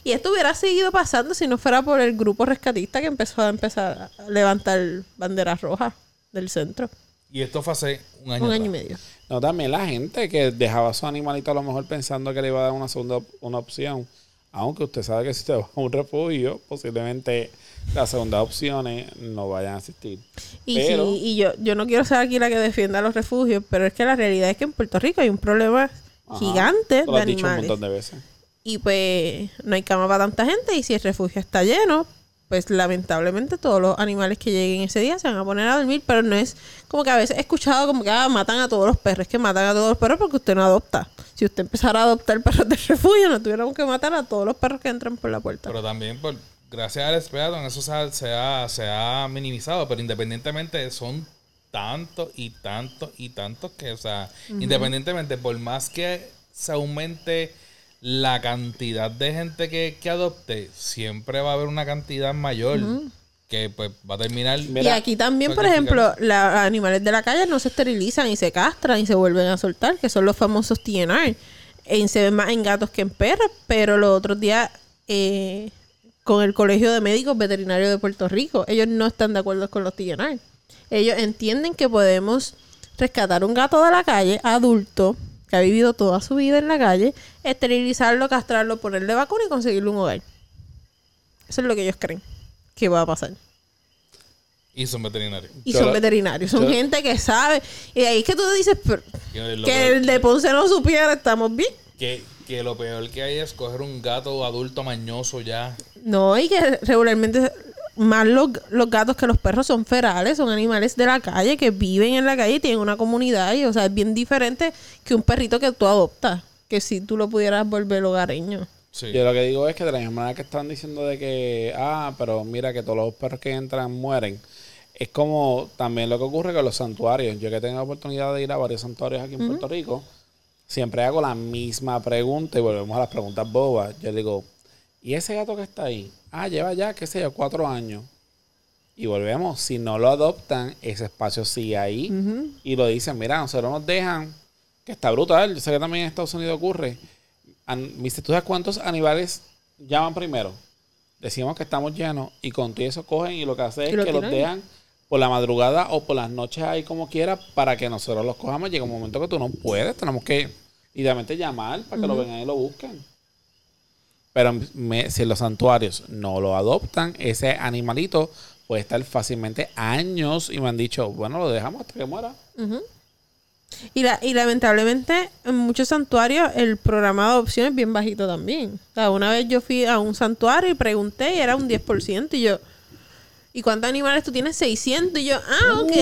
Y esto hubiera seguido pasando si no fuera por el grupo rescatista que empezó a empezar a levantar banderas rojas del centro. Y esto fue hace un año. Un año y medio. No, también la gente que dejaba a su animalito a lo mejor pensando que le iba a dar una segunda una opción. Aunque usted sabe que si usted va a un refugio, posiblemente las segundas opciones no vayan a existir. Y, Pero- sí, y yo, yo no quiero ser aquí la que defienda los refugios, pero es que la realidad es que en Puerto Rico hay un problema Ajá, gigante lo de has dicho un animales. montón de veces. Y pues no hay cama para tanta gente y si el refugio está lleno, pues lamentablemente todos los animales que lleguen ese día se van a poner a dormir, pero no es como que a veces he escuchado como que ah, matan a todos los perros, es que matan a todos los perros porque usted no adopta. Si usted empezara a adoptar perros del refugio, no tuviéramos que matar a todos los perros que entran por la puerta. Pero también, por, gracias al Speaton, eso se ha, se, ha, se ha minimizado. Pero independientemente, son tantos y tantos y tantos que, o sea, independientemente, por más que se aumente la cantidad de gente que, que adopte, siempre va a haber una cantidad mayor que pues va a terminar. y Mira, aquí también, por ejemplo, los animales de la calle no se esterilizan y se castran y se vuelven a soltar, que son los famosos TNR. Y se ven más en gatos que en perros, pero los otros días eh, con el Colegio de Médicos Veterinarios de Puerto Rico, ellos no están de acuerdo con los TNR. Ellos entienden que podemos rescatar un gato de la calle, adulto, que ha vivido toda su vida en la calle, esterilizarlo, castrarlo, ponerle vacuna y conseguirle un hogar. Eso es lo que ellos creen que va a pasar. Y son veterinarios. Y son veterinarios, son gente que sabe. Y de ahí es que tú dices pero, Que el de Ponce no supiera, estamos bien. que, que lo peor que hay es coger un gato adulto mañoso ya. No, y que regularmente más los, los gatos que los perros son ferales, son animales de la calle que viven en la calle y tienen una comunidad. Y, o sea, es bien diferente que un perrito que tú adoptas, que si tú lo pudieras volver hogareño. Sí. Yo lo que digo es que de la misma manera que están diciendo de que, ah, pero mira que todos los perros que entran mueren, es como también lo que ocurre con los santuarios. Yo que tengo la oportunidad de ir a varios santuarios aquí en Puerto Rico, siempre hago la misma pregunta y volvemos a las preguntas bobas. Yo digo, ¿y ese gato que está ahí? Ah, lleva ya, qué sé yo, cuatro años. Y volvemos, si no lo adoptan, ese espacio sigue ahí. Y lo dicen, mira, nosotros nos dejan, que está brutal. Yo sé que también en Estados Unidos ocurre. Mister, ¿tú sabes cuántos animales llaman primero? decimos que estamos llenos y con todo eso cogen y lo que hacen es lo que los dejan por la madrugada o por las noches ahí como quiera para que nosotros los cojamos. Llega un momento que tú no puedes, tenemos que idealmente llamar para que lo vengan y lo busquen. Pero me- si los santuarios no lo adoptan, ese animalito puede estar fácilmente años y me han dicho, bueno, lo dejamos hasta que muera. Y, la, y lamentablemente en muchos santuarios el programa de adopción es bien bajito también. O sea, una vez yo fui a un santuario y pregunté y era un 10%. Y yo, ¿y cuántos animales tú tienes? 600. Y yo, ah, ok.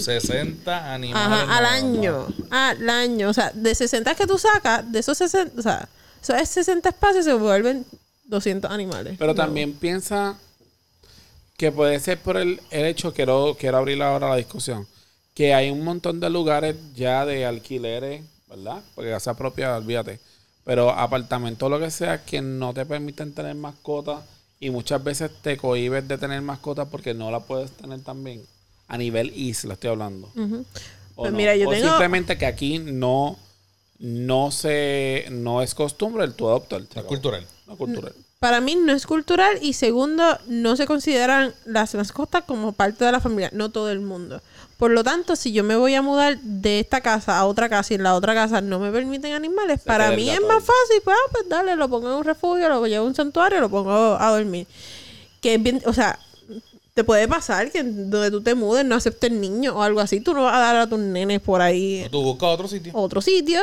60 animales. Ajá, al año. Al año. O sea, de 60 que tú sacas, de esos 60, o sea, esos 60 espacios se vuelven 200 animales. Pero No. también piensa que puede ser por el, el hecho, quiero, quiero abrir ahora la discusión, que hay un montón de lugares ya de alquileres, ¿verdad? Porque casa propia, olvídate. Pero apartamentos, lo que sea, que no te permiten tener mascotas y muchas veces te cohibes de tener mascotas porque no la puedes tener también. A nivel isla estoy hablando. O, Pues no. mira, yo O tengo- simplemente que aquí no, no se, no es costumbre el tu adoptar. Es cultural. No cultural. Para mí no es cultural y segundo, no se consideran las mascotas como parte de la familia, no todo el mundo. Por lo tanto, si yo me voy a mudar de esta casa a otra casa y en la otra casa no me permiten animales, para mí es más fácil, pues, ah, pues dale, lo pongo en un refugio, lo llevo a un santuario, lo pongo a dormir. Que es bien, o sea, te puede pasar que donde tú te mudes no acepten niños o algo así, tú no vas a dar a tus nenes por ahí O tú buscas otro sitio. otro sitio.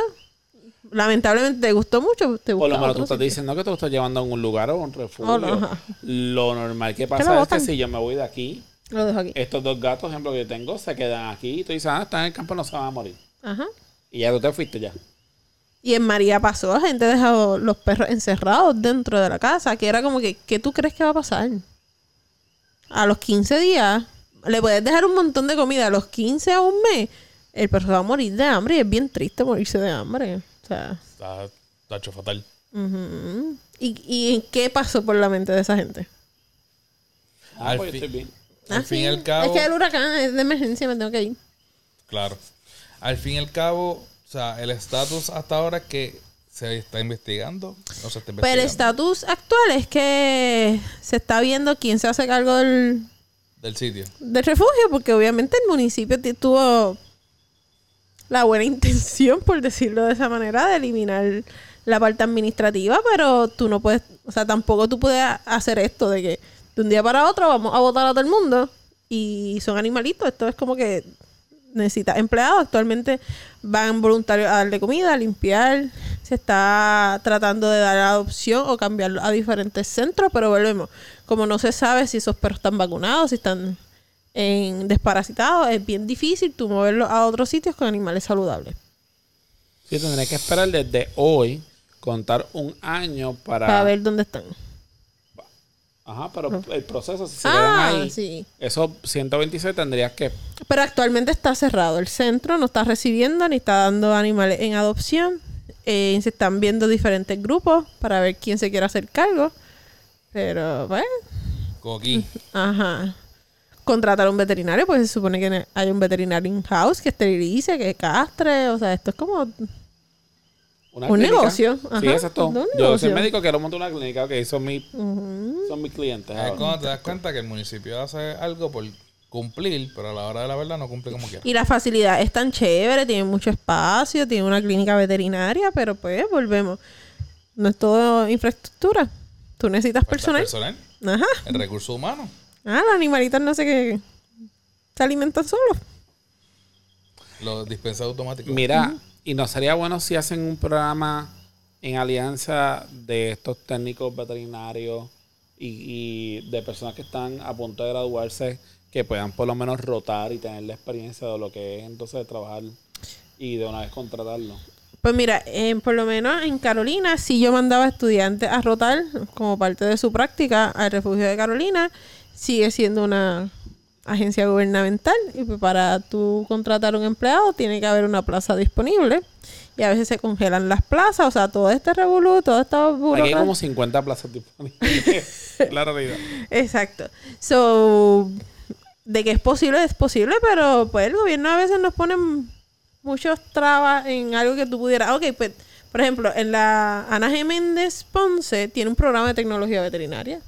Lamentablemente te gustó mucho, te Por lo menos tú estás diciendo que tú estás llevando a un lugar o un refugio. Oh, no. Lo normal que lo pasa es que si yo me voy de aquí, Lo dejo aquí. estos dos gatos, ejemplo, que yo tengo, se quedan aquí y tú dices, ah, están en el campo, no se van a morir. Ajá. Y ya tú te fuiste ya. Y en María pasó, la gente dejó los perros encerrados dentro de la casa, que era como que, ¿qué tú crees que va a pasar? A los 15 días, le puedes dejar un montón de comida, a los 15 a un mes, el perro va a morir de hambre y es bien triste morirse de hambre. O sea, Está, está hecho fatal. ¿Y, ¿Y qué pasó por la mente de esa gente? Ah, Al pues fin- estoy bien. Al Ah, fin sí. y al cabo. Es que el huracán es de emergencia, me tengo que ir. Claro. Al fin y al cabo, o sea, el estatus hasta ahora es que se está investigando. No se está investigando. Pero el estatus actual es que se está viendo quién se hace cargo del, Del sitio. del refugio, porque obviamente el municipio tuvo la buena intención, por decirlo de esa manera, de eliminar la parte administrativa, pero tú no puedes, o sea, tampoco tú puedes hacer esto de que de un día para otro vamos a votar a todo el mundo y son animalitos, esto es como que necesita empleados, actualmente van voluntarios a darle comida, a limpiar, se está tratando de dar adopción o cambiarlo a diferentes centros, pero volvemos, como no se sabe si esos perros están vacunados, si están en desparasitados, es bien difícil tú moverlos a otros sitios con animales saludables. Sí, tendré que esperar desde hoy, contar un año para... Para ver dónde están. Ajá, pero el proceso, si se Ah, quedan ahí, sí. esos 126 tendrías que... Pero actualmente está cerrado. El centro no está recibiendo ni está dando animales en adopción. Eh, se están viendo diferentes grupos para ver quién se quiere hacer cargo. Pero, bueno, Como aquí. ajá. Contratar a un veterinario, pues se supone que hay un veterinario in-house que esterilice, que castre. O sea, esto es como Una Un clínica. negocio, Sí, exacto. Yo soy médico, quiero montar una clínica. Ok, son mis, Ujú. son mis clientes. Es ahora. cuando te das cuenta que el municipio hace algo por cumplir, pero a la hora de la verdad no cumple como quiera. Y la facilidad es tan chévere, tiene mucho espacio, tiene una clínica veterinaria, pero pues volvemos. No es todo infraestructura. Tú necesitas personal. personal, Ajá. el recurso humano. Ah, los animalitos no sé qué. Se alimentan solos. Los dispensados automáticos. Mira, y no sería bueno si hacen un programa en alianza de estos técnicos veterinarios y, y de personas que están a punto de graduarse que puedan por lo menos rotar y tener la experiencia de lo que es entonces trabajar y de una vez contratarlo. Pues mira, eh, por lo menos en Carolina, si yo mandaba estudiantes a rotar como parte de su práctica al refugio de Carolina, sigue siendo una agencia gubernamental y pues para tú contratar un empleado tiene que haber una plaza disponible y a veces se congelan las plazas, o sea, todo este revolú, todo esta Aquí hay burocracia. como 50 plazas disponibles. la realidad. Exacto. So, de que es posible, es posible, pero pues el gobierno a veces nos pone muchos trabas en algo que tú pudieras. Ok, pues, por ejemplo, en la Ana G. Méndez Ponce tiene un programa de tecnología veterinaria.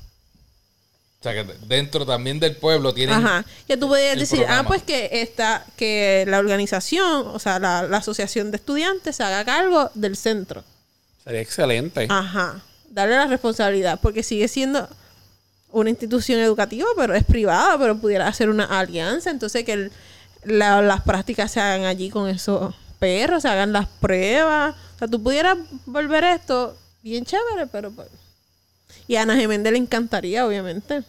O sea, que dentro también del pueblo tienen... Ajá. Que tú podías decir, ah, pues que esta, que la organización, o sea, la, la asociación de estudiantes se haga cargo del centro. Sería excelente. Ajá. Darle la responsabilidad, porque sigue siendo una institución educativa, pero es privada, pero pudiera hacer una alianza, entonces que el- la- las prácticas se hagan allí con esos perros, se hagan las pruebas. O sea, tú pudieras volver esto bien chévere, pero pues... Y a Ana Geméndez le encantaría, obviamente.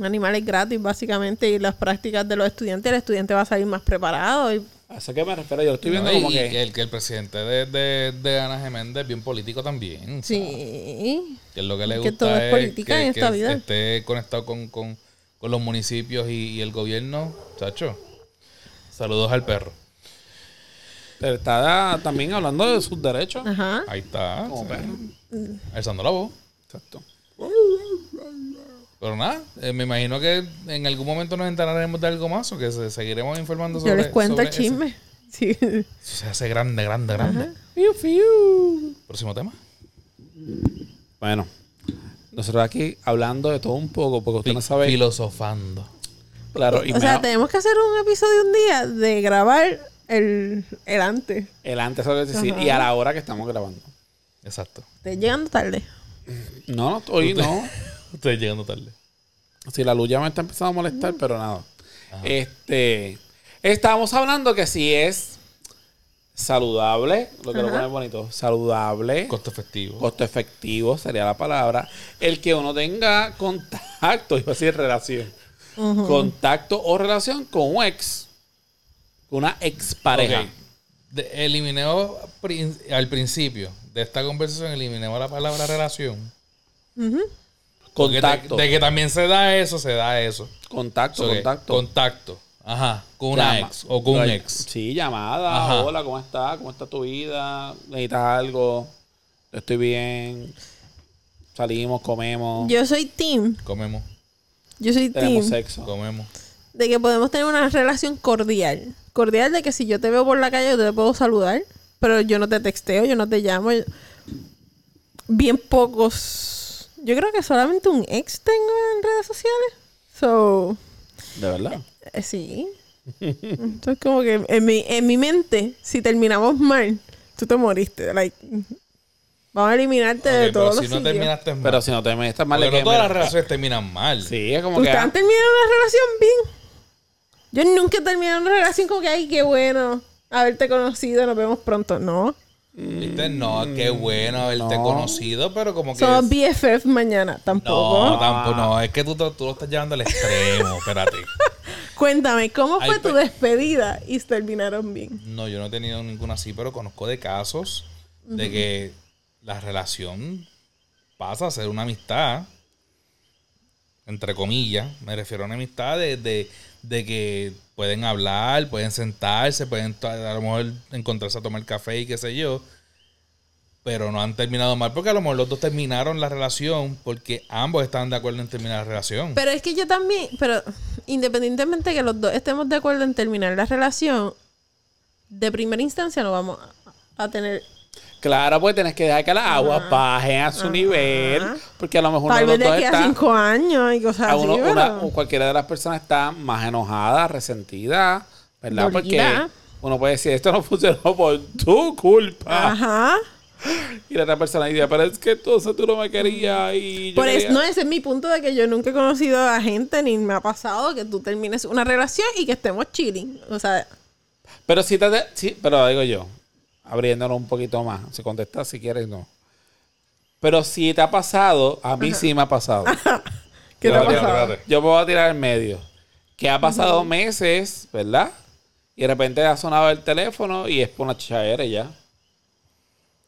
Animales gratis, básicamente, y las prácticas de los estudiantes, el estudiante va a salir más preparado. Y, A eso que me refiero. Yo lo estoy viendo No, como y que... el, que el presidente de, de, de Ana Geméndez es bien político también. sí. Que es lo que le Que gusta todo es política que, en esta que vida. esté conectado con, con, con los municipios y, y el gobierno. Chacho. Saludos al perro. Pero está también hablando de sus derechos. Ajá. Ahí está. Como sí. perro. Alzando la voz. Exacto. Pero nada, eh, me imagino que en algún momento nos enteraremos de algo más o que se- seguiremos informando sobre Yo les cuento el chisme. Sí. Se hace grande, grande, grande. Fiu, fiu. Próximo tema. Bueno, nosotros aquí hablando de todo un poco, porque usted no sabe. Filosofando. Claro, y o sea, tenemos que hacer un episodio un día de grabar el, el antes. el antes, eso es decir, Ajá. y a la hora que estamos grabando. Exacto. Estoy llegando tarde. No, no, hoy no. Estoy llegando tarde. Si la luz ya me está empezando a molestar, pero nada. Este. Estábamos hablando que si es saludable, lo que lo pone bonito, saludable, Costo efectivo. costo efectivo sería la palabra, el que uno tenga contacto, iba a decir relación, contacto o relación con un ex, con una expareja. Ok. De- al principio de esta conversación, eliminemos la palabra relación. Contacto, De, de que también se da eso, se da eso. contacto, contacto. Contacto. Ajá. Con una Llama- ex o con un ex. Sí, llamada. Ajá. Hola, ¿cómo estás? ¿Cómo está tu vida? ¿Necesitas algo? Estoy bien. Salimos, comemos. Yo soy team. Comemos, Yo soy tenemos team. sexo. comemos. De que podemos tener una relación cordial. Cordial de que si yo te veo por la calle, yo te puedo saludar. Pero yo no te texteo, yo no te llamo. yo- Bien pocos. Yo creo que solamente un ex tengo en redes sociales. So. De verdad. Eh, sí. Entonces, como que en mi, en mi mente, si terminamos mal, tú te moriste. Like, vamos a eliminarte de Ok, pero todos si los no sitios. terminaste mal. Pero si no te metes mal, porque no todas las relaciones terminan mal. Sí, es como que. ¿Ustedes ah, han terminado una relación bien? Yo nunca he terminado una relación como que, ay, qué bueno haberte conocido, nos vemos pronto. No. ¿Viste? No, qué bueno haberte no. conocido, pero como que. Somos BFF mañana, tampoco. no, tampoco. No, es que tú, tú lo estás llevando al extremo. Espérate. Cuéntame, ¿cómo Ay, fue tu pe- despedida y terminaron bien? No, yo no he tenido ninguna así, pero conozco de casos de que la relación pasa a ser una amistad, entre comillas, me refiero a una amistad de, de, de que pueden hablar, pueden sentarse, pueden a lo mejor encontrarse a tomar café y qué sé yo, pero no han terminado mal, porque a lo mejor los dos terminaron la relación porque ambos estaban de acuerdo en terminar la relación. Pero es que yo también, pero independientemente que los dos estemos de acuerdo en terminar la relación, de primera instancia no vamos a tener... Claro, pues tienes que dejar que las aguas bajen a su nivel. Porque a lo mejor uno de los dos está. cinco años y cosas a así, uno- una- o cualquiera de las personas está más enojada, resentida, ¿verdad? Dolida. Porque uno puede decir, esto no funcionó por tu culpa. Ajá. Y la otra persona dice, pero es que entonces tú no me querías y yo Por eso, quería". no, ese es mi punto de que yo nunca he conocido a gente ni me ha pasado que tú termines una relación y que estemos chilling. O sea, Pero si te... Sí, pero digo yo, abriéndolo un poquito más. Si contestas si quieres, no. Pero si te ha pasado, a mí sí me ha pasado. ¿qué te ha Espérate, pasado? espérate. Yo me voy a tirar en medio. Que ha pasado meses, ¿verdad? Y de repente ha sonado el teléfono y es por una chichadera y ya.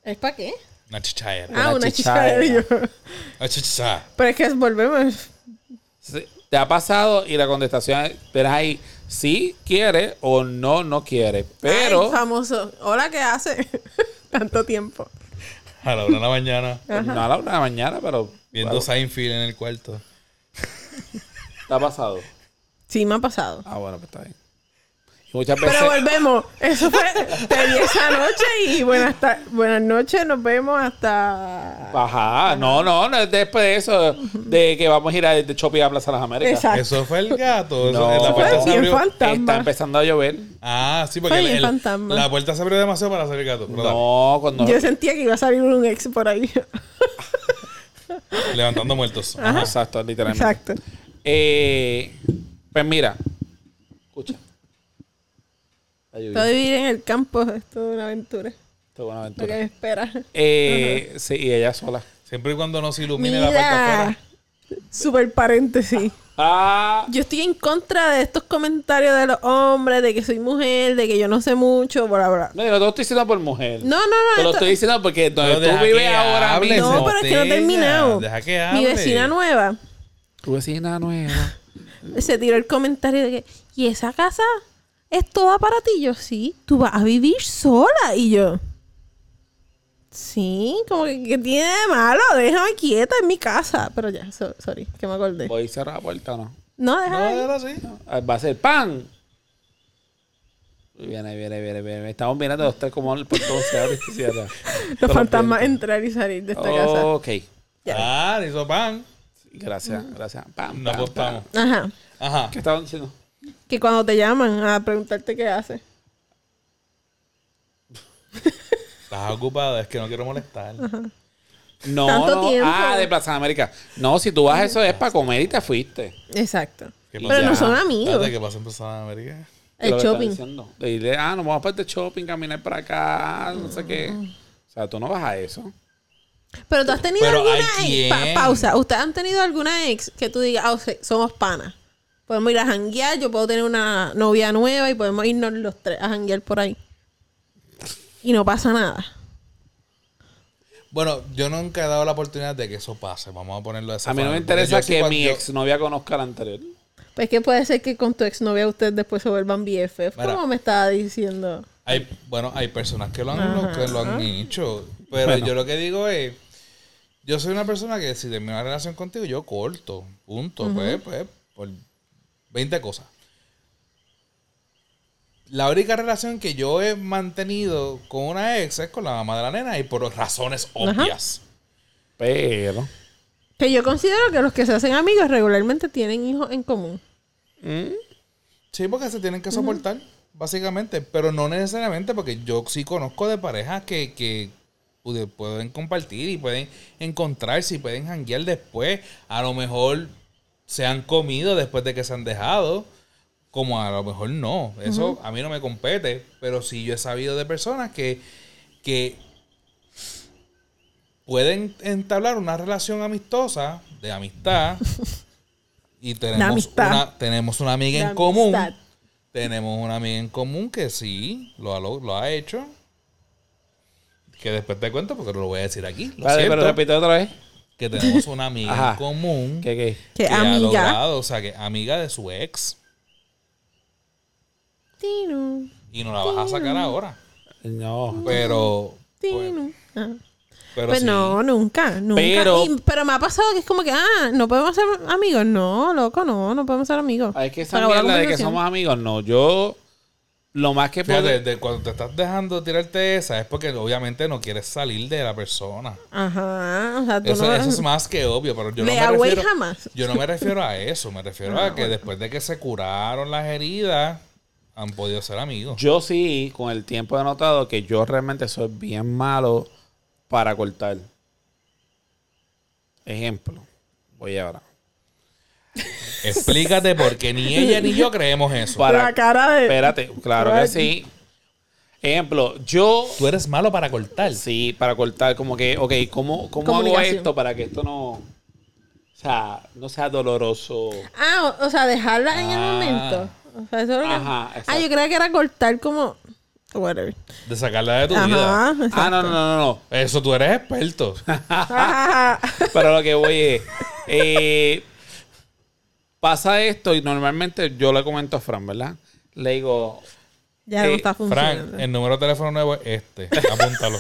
¿Es para qué? Una chichaera. Ah, Una una chichadera. chichadera. Una chicha. Pero es que volvemos. Sí, Te ha pasado y la contestación es, verás ahí, sí quiere o no, no quiere. Pero... Ay, famoso. Hola, ¿qué hace? Tanto tiempo. A la una de la mañana, No a la una de la mañana, pero... viendo bueno, Seinfeld en el cuarto. ¿Te ha pasado? Sí, me ha pasado. Ah, bueno, pues está bien. Muchas veces. Pero volvemos. Eso fue. Te vi esa noche y buenas, buenas noches. Nos vemos hasta. Ajá, no, no, no es después de eso, de que vamos a ir a, de shopping a Plaza de las Américas. Exacto. Eso fue el gato. eso- No. la Fue puerta se bien abrió. fantasma. Está empezando a llover. Ah, sí, porque Fue el- la puerta se abrió demasiado para hacer el gato. pero. No, cuando. Yo sentía que iba a salir un ex por ahí. Levantando muertos. Ajá, Exacto, literalmente. Exacto. Eh, pues mira, escucha. Todo vivir en el campo es toda una aventura. Esto es buena Lo aventura. que me espera. Eh, sí, y ella sola. Siempre y cuando no se ilumine la puerta Mira. afuera. Super paréntesis. Ah, Yo estoy en contra de estos comentarios de los hombres, de que soy mujer, de que yo no sé mucho, bla, bla. no, yo no te lo estoy diciendo por mujer. No, no, Te no. lo esto- estoy diciendo porque donde tú vives ahora hable, mismo. No, pero es que no he terminado. deja que Mi hable. vecina nueva Tu vecina nueva. se tiró el comentario de que, ¿y esa casa es toda para ti? Yo, sí, tú vas a vivir sola. Y yo, sí, como que, ¿qué tiene de malo? Déjame quieta en mi casa. Pero ya, so- sorry, que me acordé. ¿Voy a cerrar la puerta o no? No, No, déjame. era así. Ah, Va a ser pan. Viene, viene, viene, viene. Estamos mirando los tres como el portón se abre y cierra. Los fantasmas entrar y salir de esta casa. Ok. Ah, hizo pan. Gracias, gracias. Pam, No pam, apostamos. Ajá. Ajá. ¿Qué estaban diciendo? Que cuando te llaman a preguntarte qué haces. Estás ocupado, es que no quiero molestar. No, Tanto no. tiempo. Ah, de Plaza de América. No, si tú vas a eso es para comer y te fuiste. Exacto. ¿Qué Pero pasa? no son Espérate, amigos. ¿qué pasa en Plaza de América? El Lo que estaba shopping. diciendo. De irle, ah, nos vamos para el shopping, caminar para acá, no sé qué. O sea, tú no vas a eso. Pero tú has tenido Pero alguna ¿hay ex. Pa- pausa. ¿Ustedes han tenido alguna ex que tú digas, ah, o sea, somos panas? Podemos ir a janguear, yo puedo tener una novia nueva y podemos irnos los tres a janguear por ahí. Y no pasa nada. Bueno, yo nunca he dado la oportunidad de que eso pase. Vamos a ponerlo de esa A mí no me interesa que mi yo- exnovia conozca la anterior. Pues que puede ser que con tu exnovia ustedes después se vuelvan BFF. Como me estaba diciendo? Hay, bueno, hay personas que lo han, lo que lo han hecho. Pero Bueno. yo lo que digo es, yo soy una persona que si termino una relación contigo, yo corto. Punto. Pues, pues, por 20 cosas. La única relación que yo he mantenido con una ex es con la mamá de la nena y por razones obvias. Pero. Que yo considero que los que se hacen amigos regularmente tienen hijos en común. ¿Mm? Sí, porque se tienen que soportar, básicamente. Pero no necesariamente porque yo sí conozco de parejas que, que pude- pueden compartir y pueden encontrarse y pueden janguear después. A lo mejor se han comido después de que se han dejado. Como a lo mejor no. Eso a mí no me compete. Pero sí yo he sabido de personas que, que pueden entablar una relación amistosa, de amistad. Y tenemos, amistad. Una, tenemos una amiga en común. amistad. Tenemos una amiga en común que sí, lo ha, lo, lo ha hecho. Que después te cuento porque no lo voy a decir aquí. Lo Vale, siento. pero repite otra vez. Que tenemos una amiga Ajá. en común ¿Qué, qué? Que que ha amiga. logrado, o sea, que amiga de su ex. Tinu, Y no la vas a sacar ahora. No. Pero. Tinu. Ah. pero Pues sí. no, nunca, nunca. Pero- Y- pero me ha pasado que es como que, ah, no podemos ser amigos. No, loco, no, no podemos ser amigos. Hay que Se esa mierda de que somos amigos. No, yo. Lo más que puedo. Fíjate, de cuando te estás dejando tirarte esa es porque obviamente no quieres salir de la persona. Ajá, o sea, tú Eso, no... eso es más que obvio, pero yo no me refiero. jamás. Yo no me refiero a eso, me refiero a que después de que se curaron las heridas, han podido ser amigos. Yo sí, con el tiempo he notado que yo realmente soy bien malo para cortar. Ejemplo. Voy ahora. Explícate porque ni ella ni yo creemos eso. Para- La cara de... Espérate, claro que sí. Ejemplo, yo Tú eres malo para cortar. sí, para cortar, como que, ok, ¿cómo, cómo hago Comunicación. esto para que esto no, o sea, no sea doloroso? Ah, o, o sea, dejarla en el Ah. momento. O sea, eso es lo que- Ajá, Ah, exacto. yo creía que era cortar como... Whatever. De sacarla de tu vida. Ajá. Ah, no, no, no, no, no. Eso tú eres experto. Ajá. Pero lo que voy es. eh, pasa esto y normalmente yo le comento a Fran, ¿verdad? Le digo. Ya no está funcionando. Frank, el número de teléfono nuevo es este. Apúntalo.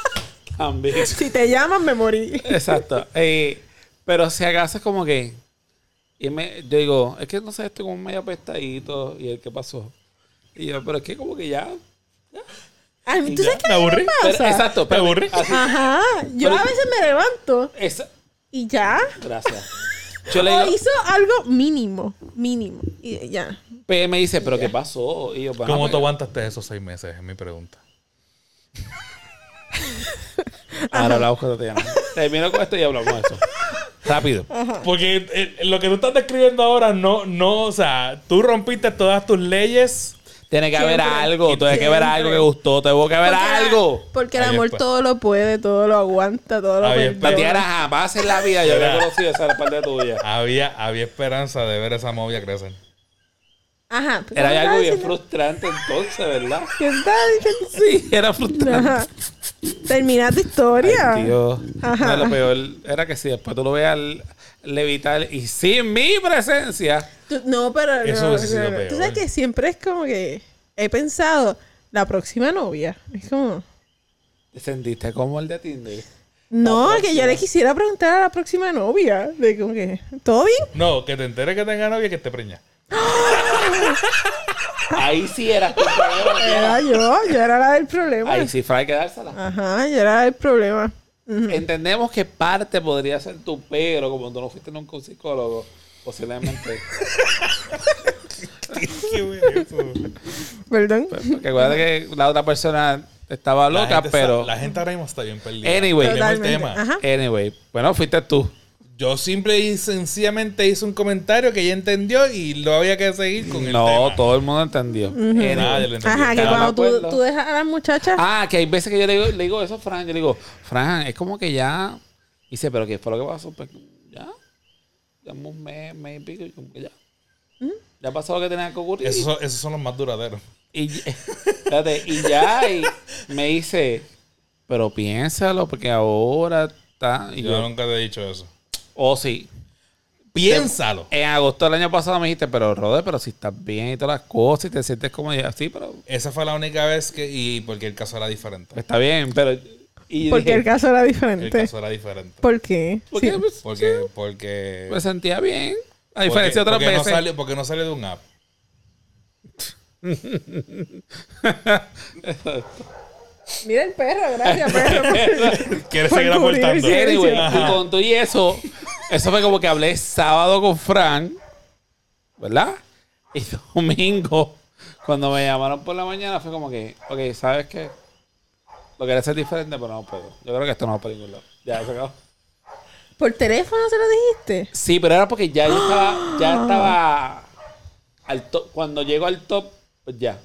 También. Si te llaman, me morí. Exacto. Eh, pero si acaso es como que. Y me, yo digo, es que no sé, estoy como medio apestadito. ¿Y el qué pasó? Y yo, pero es que como que ya. Ay, ¿tú Ya, sabes qué me pasa? Pero, exacto, ¿Te aburrí? Ajá. Yo Pero- a veces me levanto Esa- y ya. gracias. Yo le O digo, hizo algo mínimo, mínimo. Y ya. P me dice, pero ¿qué pasó? Y yo, bueno, ¿Cómo pues, te aguantaste esos seis meses? Es mi pregunta. Ahora hablamos con Tatiana. Termino con esto y hablamos de eso. Rápido. Porque eh, lo que tú estás describiendo ahora no, no, o sea, tú rompiste todas tus leyes. Tiene que haber algo, tiene que haber algo que gustó, tuvo que haber Porque la- algo. porque el Ahí amor todo lo puede, todo lo aguanta, todo lo perdona. después. Tatiana jamás en la vida yo había conocido esa parte tuya. Había, había esperanza de ver esa movia crecer. Ajá. ¿tú Era algo bien frustrante entonces, ¿verdad? ¿Qué? Sí, era frustrante. Ajá. Termina tu historia. Ay, Dios. Ajá. No, lo peor era que si después tú lo veas levitar y sin mi presencia. Tú- no, pero Eso no, no, no. Tú peor. sabes que siempre es como que he pensado la próxima novia. Es como ¿Te sentiste como el de Tinder? no, que yo le quisiera preguntar a la próxima novia de como que todo bien. No, que te enteres que tenga novia y que te preña. Ahí sí era tu problema. Era yo, yo era la del problema. Ahí sí fue hay que dársela. Ajá, yo era el problema. Entendemos que parte podría ser tu pero, como tú no fuiste nunca un psicólogo, posiblemente. Perdón. Porque acuérdate que la otra persona estaba La loca, pero. la gente ahora mismo está bien perdida. Anyway. El tema. Ajá. Anyway, bueno, fuiste tú. Yo simple y sencillamente hice un comentario que ella entendió y lo había que seguir con el No, tema. todo el mundo entendió. Nadie lo entendió. Ajá, que cuando tú, dejas a las muchachas. Ah, que hay veces que yo le digo, le digo eso a Fran. Yo le digo, Fran, es como que ya. Dice, pero ¿qué fue lo que pasó? Pues, ya. Ya un mes, mes y pico. y como que ya. Ya pasó lo que tenía que ocurrir. Esos son, esos son los más duraderos. Y, espérate, y ya y me dice, pero piénsalo, porque ahora está. Y Yo yo, nunca te he dicho eso. Oh, sí. Piénsalo. En agosto del año pasado me dijiste, pero Rode, pero si estás bien y todas las cosas y te sientes como así, pero Esa fue la única vez que. Y porque el caso era diferente. está bien, pero. Y porque dije, el caso era El diferente. caso era diferente. ¿Por qué? ¿por Sí. qué? Pues, Porque. Porque. me sentía bien. A porque- diferencia de otras porque no veces. salió, porque no salió de un app. Mira el perro, gracias, perro. ¿Quieres Por seguir aportando? el Anyway, y con todo y eso, eso fue como que hablé sábado con Fran, ¿verdad? Y domingo, cuando me llamaron por la mañana, fue como que, ok, ¿sabes qué? Lo quería hacer diferente, pero no puedo. Yo creo que esto no va para ningún lado. Ya, se acabó. ¿Por teléfono se lo dijiste? Sí, pero era porque ya yo estaba, ya estaba al top. Cuando llego al top, pues ya.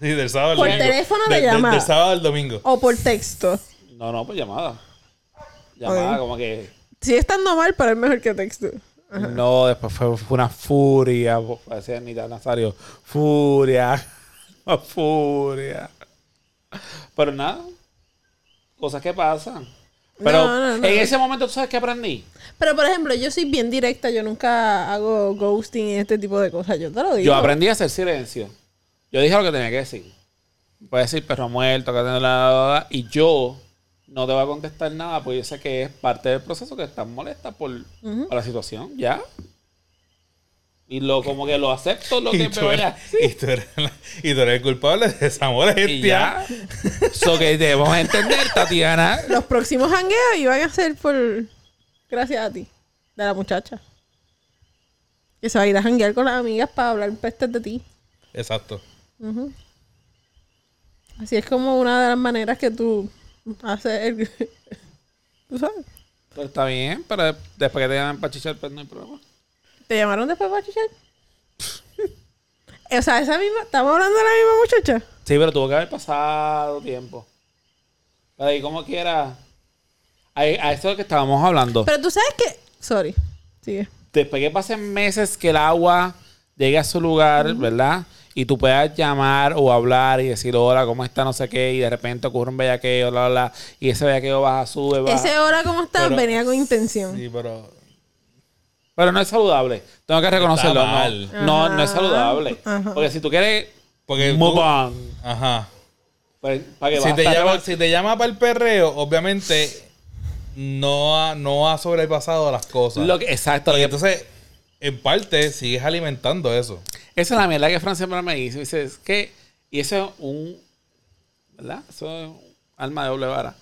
Sí, del sábado al Por domingo. teléfono de De- de- llamada. Del sábado al domingo. ¿O por texto? No, no, pues llamada. Llamada, Ok. como que. Sigue estando mal, pero es mejor que texto. No, después fue, fue una furia. Parecía Anita Nazario. Furia. Furia. Pero nada. Cosas que pasan. Pero No, no, no. en ese momento, ¿tú sabes qué aprendí? Pero, por ejemplo, yo soy bien directa. Yo nunca hago ghosting y este tipo de cosas. Yo te lo digo. Yo aprendí a hacer silencio. Yo dije lo que tenía que decir. Puedes decir perro muerto, que y yo no te voy a contestar nada porque yo sé que es parte del proceso que estás molesta por, por la situación. Ya. Y lo como que lo acepto lo que Y me tú, vaya eres, y, tú eres la- y tú eres el culpable de esa molestia. Y ya. so que debemos entender, Tatiana. Los próximos hangueos iban a ser por... Gracias a ti. De la muchacha. Que se va a ir a hanguear con las amigas para hablar pestes de ti. Exacto. Así es como una de las maneras que tú haces el... ¿Tú sabes? Pero está bien, pero después que te llamen para chichar, pues no hay problema. ¿Te llamaron después para chichar? o sea, esa misma... ¿Estamos hablando de la misma muchacha? Sí, pero tuvo que haber pasado tiempo. Pero ahí como quiera. A, a esto que estábamos hablando. Pero tú sabes que... Sorry. Sigue. después que pasen meses que el agua llegue a su lugar, ¿verdad? Y tú puedas llamar o hablar y decir, hola, ¿cómo está? No sé qué. Y de repente ocurre un bellaqueo, bla, bla, bla. Y ese bellaqueo baja, sube, baja. Ese hora como estaba Pero- venía con intención. Sí, pero. Pero no es saludable. Tengo que reconocerlo. Está No, mal. no, no es saludable. Ajá. Porque si tú quieres Porque move tú- on, Ajá. pues, para que Si vas te, llama, si te llama para el perreo, obviamente no ha, no ha sobrepasado las cosas. Lo que, exacto. lo y que- entonces, en parte, sigues alimentando eso. Esa es la mierda que Fran siempre me dice. Dice, es que Y eso es un. ¿Verdad? Eso es un alma de doble vara.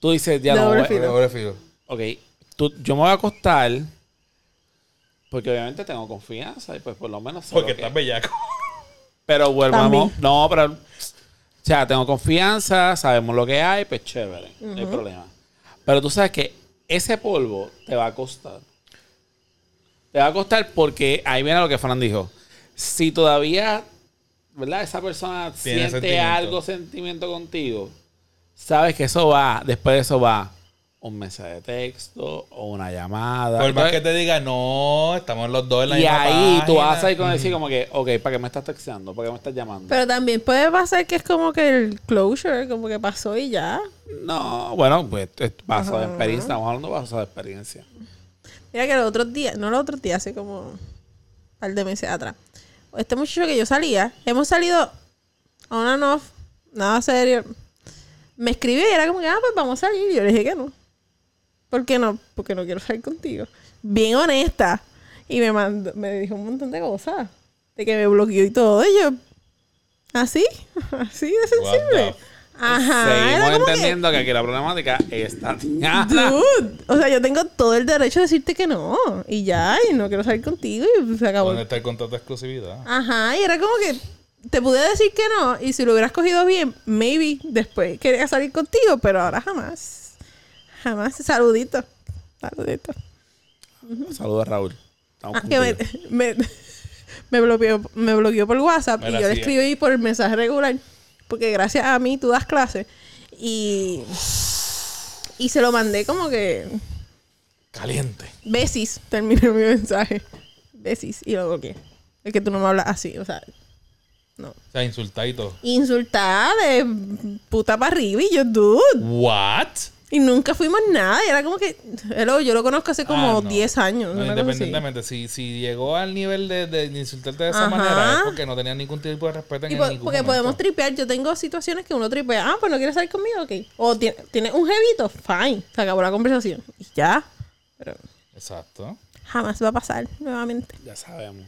Tú dices, ya De no. doble voy- filo. Doble filo. Ok, tú- yo me voy a acostar. Porque obviamente tengo confianza y pues por lo menos. Porque que- estás bellaco. Pero volvamos. También. No, pero. O sea, tengo confianza, sabemos lo que hay, pues chévere. No hay problema. Pero tú sabes que ese polvo te va a costar. Te va a costar porque ahí viene lo que Fran dijo. Si todavía, ¿verdad? Esa persona Tiene siente sentimiento. algo, sentimiento contigo, sabes que eso va, después de eso va un mensaje de texto o una llamada. Por más que te diga, no, estamos los dos en la y misma ahí tú vas a ir con decir como que, ok, ¿para qué me estás texteando? ¿Para qué me estás llamando? Pero también puede pasar que es como que el closure, como que pasó y ya. No, bueno, pues es basado en experiencia. Estamos hablando basado en experiencia. Mira que los otros días, no los otros días, hace como un par de meses atrás. Este muchacho que yo salía, hemos salido on and off, nada serio. Me escribió y era como que, ah, pues vamos a salir. Y yo le dije que no. ¿Por qué no? Porque no quiero salir contigo. Bien honesta. Y me mandó, me dijo un montón de cosas. De que me bloqueó y todo. Y yo, ¿así? ¿Así de sensible? Ajá. Seguimos que- entendiendo que... aquí la problemática es Tatiana. Dude, o sea, yo tengo todo el derecho de decirte que no. Y ya, y no quiero salir contigo y se acabó. ¿Dónde está el contrato de exclusividad? Ajá, y era como que te pude decir que no. Y si lo hubieras cogido bien, maybe después quería salir contigo, pero ahora jamás. Jamás. Saludito. Saludito. Saludos, Raúl. Ah, que me, contigo. me, me bloqueó, me bloqueó por WhatsApp Mira, y yo le escribí por el mensaje regular. Porque gracias a mí tú das clases. Y. Y se lo mandé como que. Caliente. Besis, terminé mi mensaje. Besis, y lo bloqueé. Es que tú no me hablas así, o sea, no. O sea, insultar y todo. Insultada de puta para arriba y yo, dude. ¿What? Y nunca fuimos nada. Y era como que, hello, yo lo conozco hace como Ah, no. 10 años. No, independientemente, si, si llegó al nivel de, de insultarte de esa Ajá. manera es porque no tenía ningún tipo de respeto en Y po- ningún porque momento. podemos tripear. Yo tengo situaciones que uno tripea. Ah, pues no quieres salir conmigo, ok. O tiene, tiene un jevito, fine. Se acabó la conversación. Y ya. Pero Exacto. jamás va a pasar nuevamente. Ya sabemos.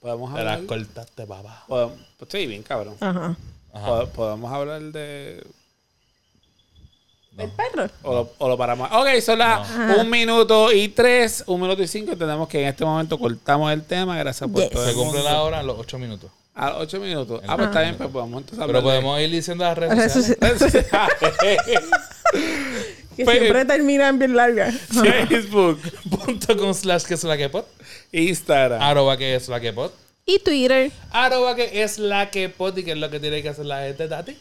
Podemos Te las hablar. cortaste, papá. Podemos, pues sí, bien cabrón. Ajá. Ajá. Pod- Podemos hablar de. No. El perro. O lo, o lo paramos. Ok, son las un minuto y tres, un minuto y cinco. Entendemos que en este momento cortamos el tema. Gracias por Yes. todo Se cumple la hora en los ocho minutos. A los ocho minutos. Ah, pues está bien, pues podemos entonces Pero podemos ir diciendo las redes Redes sociales. Que Pues- siempre terminan bien largas. Facebook.com slash que es la que pot. Instagram. Arroba que es la que pot. Y Twitter, Arroba que es la que pot. ¿Y qué es lo que tiene que hacer la gente, Tati?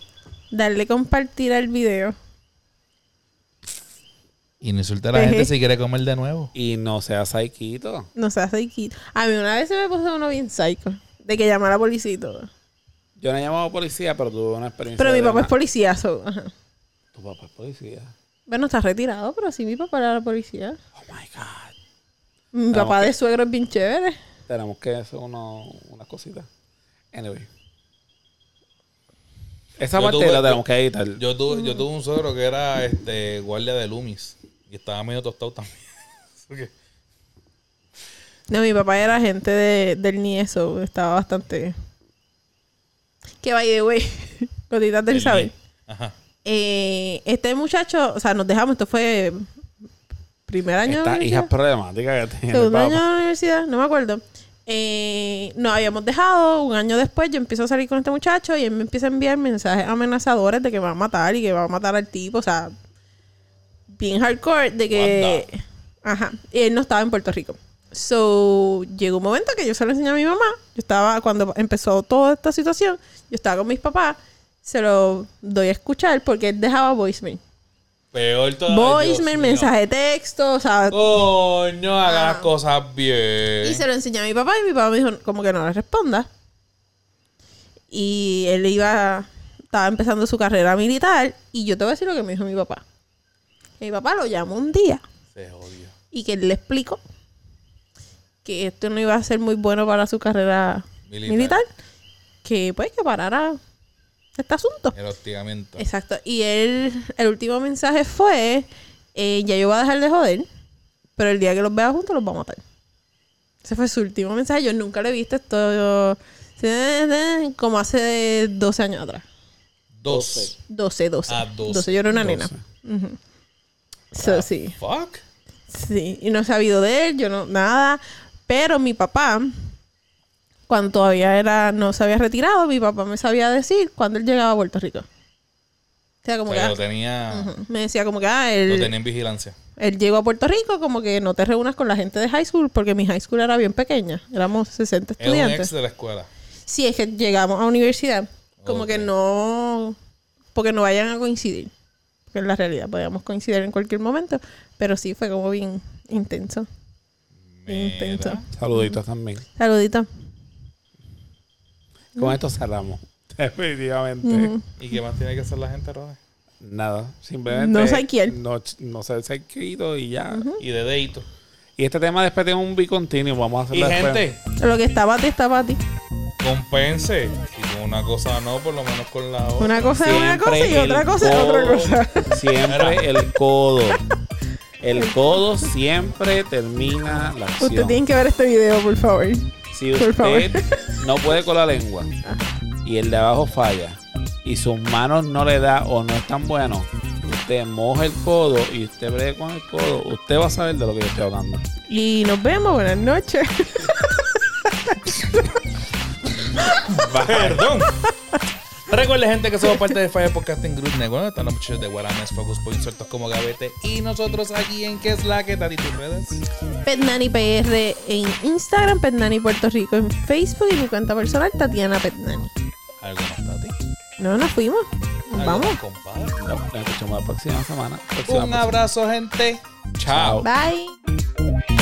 darle compartir al video. Y no insulta a la gente si quiere comer de nuevo. Y no seas saiquito. No se hace quito. A mí una vez se me puso uno bien psycho. De que llamara a la policía y todo. Yo no he llamado a policía, pero tuve una experiencia. Pero mi papá es una- policía. so, ajá. Tu papá es policía. Bueno, está retirado, pero sí mi papá era la policía. Oh my God. Mi Tenemos papá que- de suegro es bien chévere. Tenemos que hacer uno, unas cositas. Anyway. Esa Yo parte tuve- la tenemos que editar. Yo tuve, yo tuve un suegro que era este guardia de Loomis. Y estaba medio tostado también. Que- No, mi papá era agente de, del NIESO. Estaba bastante... Que by the way, gotitas del saber. Ajá. Eh, este muchacho, o sea, nos dejamos, esto fue primer año. de Esta universidad. hija problemática que tiene. Segundo año de la universidad, no me acuerdo. Eh, nos habíamos dejado, un año después yo empiezo a salir con este muchacho y él me empieza a enviar mensajes amenazadores de que me va a matar y que va a matar al tipo, o sea, bien hardcore, de que... Ajá, y él no estaba en Puerto Rico. So, llegó un momento que yo se lo enseñé a mi mamá, yo estaba, cuando empezó toda esta situación, yo estaba con mis papás, se lo doy a escuchar porque él dejaba voicemail. Peor todavía. Voicemail, mensaje de texto, o sea, Coño, haga las cosas bien. Y se lo enseñé a mi papá y mi papá me dijo como que no le responda. Y él iba, estaba empezando su carrera militar y yo te voy a decir lo que me dijo mi papá. Que mi papá lo llamó un día Se jodió. y que él le explicó que esto no iba a ser muy bueno para su carrera Militar. militar. Que pues que parara este asunto. El hostigamiento. Exacto. Y él, el último mensaje fue, eh, ya yo voy a dejar de joder, pero el día que los vea juntos los va a matar. Ese fue su último mensaje. Yo nunca lo he visto. Esto Sí, Como hace 12 años atrás. Dos. 12, 12. Ah, 12. Yo era una 12. nena. Ujú. So, sí. Fuck. Sí. Y no he sabido de él, yo no, nada. Pero mi papá, cuando todavía era, no se había retirado, mi papá me sabía decir cuando él llegaba a Puerto Rico. O sea, como que, ah, tenía, ujú. me decía como que, ah, lo él, tenía en vigilancia. él llegó a Puerto Rico, como que no te reúnas con la gente de high school, porque mi high school era bien pequeña. Éramos 60 Es un ex estudiantes. de la escuela. Si es que llegamos a universidad, como que no, porque no vayan a coincidir. Porque en la realidad podíamos coincidir en cualquier momento, pero sí fue como bien intenso. Bien intenso. Saluditos también. Saludito. Con esto cerramos. Definitivamente. ¿Y qué más tiene que hacer la gente, Rode? Nada. Simplemente. No sé quién. No, no sé ser querido y ya. Y de dedito. Y este tema después tiene un bicontinuo. Vamos a Y hacerlo después. gente, Lo que está para ti, está para ti. Compense. Si con una cosa no, por lo menos con la otra. Una cosa es una Siempre cosa y el otra cosa es otra codo- cosa. Siempre el codo. El codo siempre termina la acción. Usted tiene que ver este video, por favor. Si por favor. usted no puede con la lengua y el de abajo falla y sus manos no le da o no es tan bueno, usted moja el codo y usted breve con el codo, usted va a saber de lo que yo estoy hablando. Y nos vemos. Buenas noches. Perdón. Recuerden, gente, que somos parte de Fire Podcasting Group Network. Están los muchachos de Guarames, Focus Point, sueltos como gavete. Y nosotros aquí en ¿Qué es la que Tati tus redes? Petnani PR en Instagram, Petnani Puerto Rico en Facebook y mi cuenta personal, Tatiana Petnani. ¿Algo más, Tati? No, nos fuimos. Nos ¿Algo vamos. compadre? Nos escuchamos la próxima semana. Próxima Un abrazo, gente. Chao. Bye.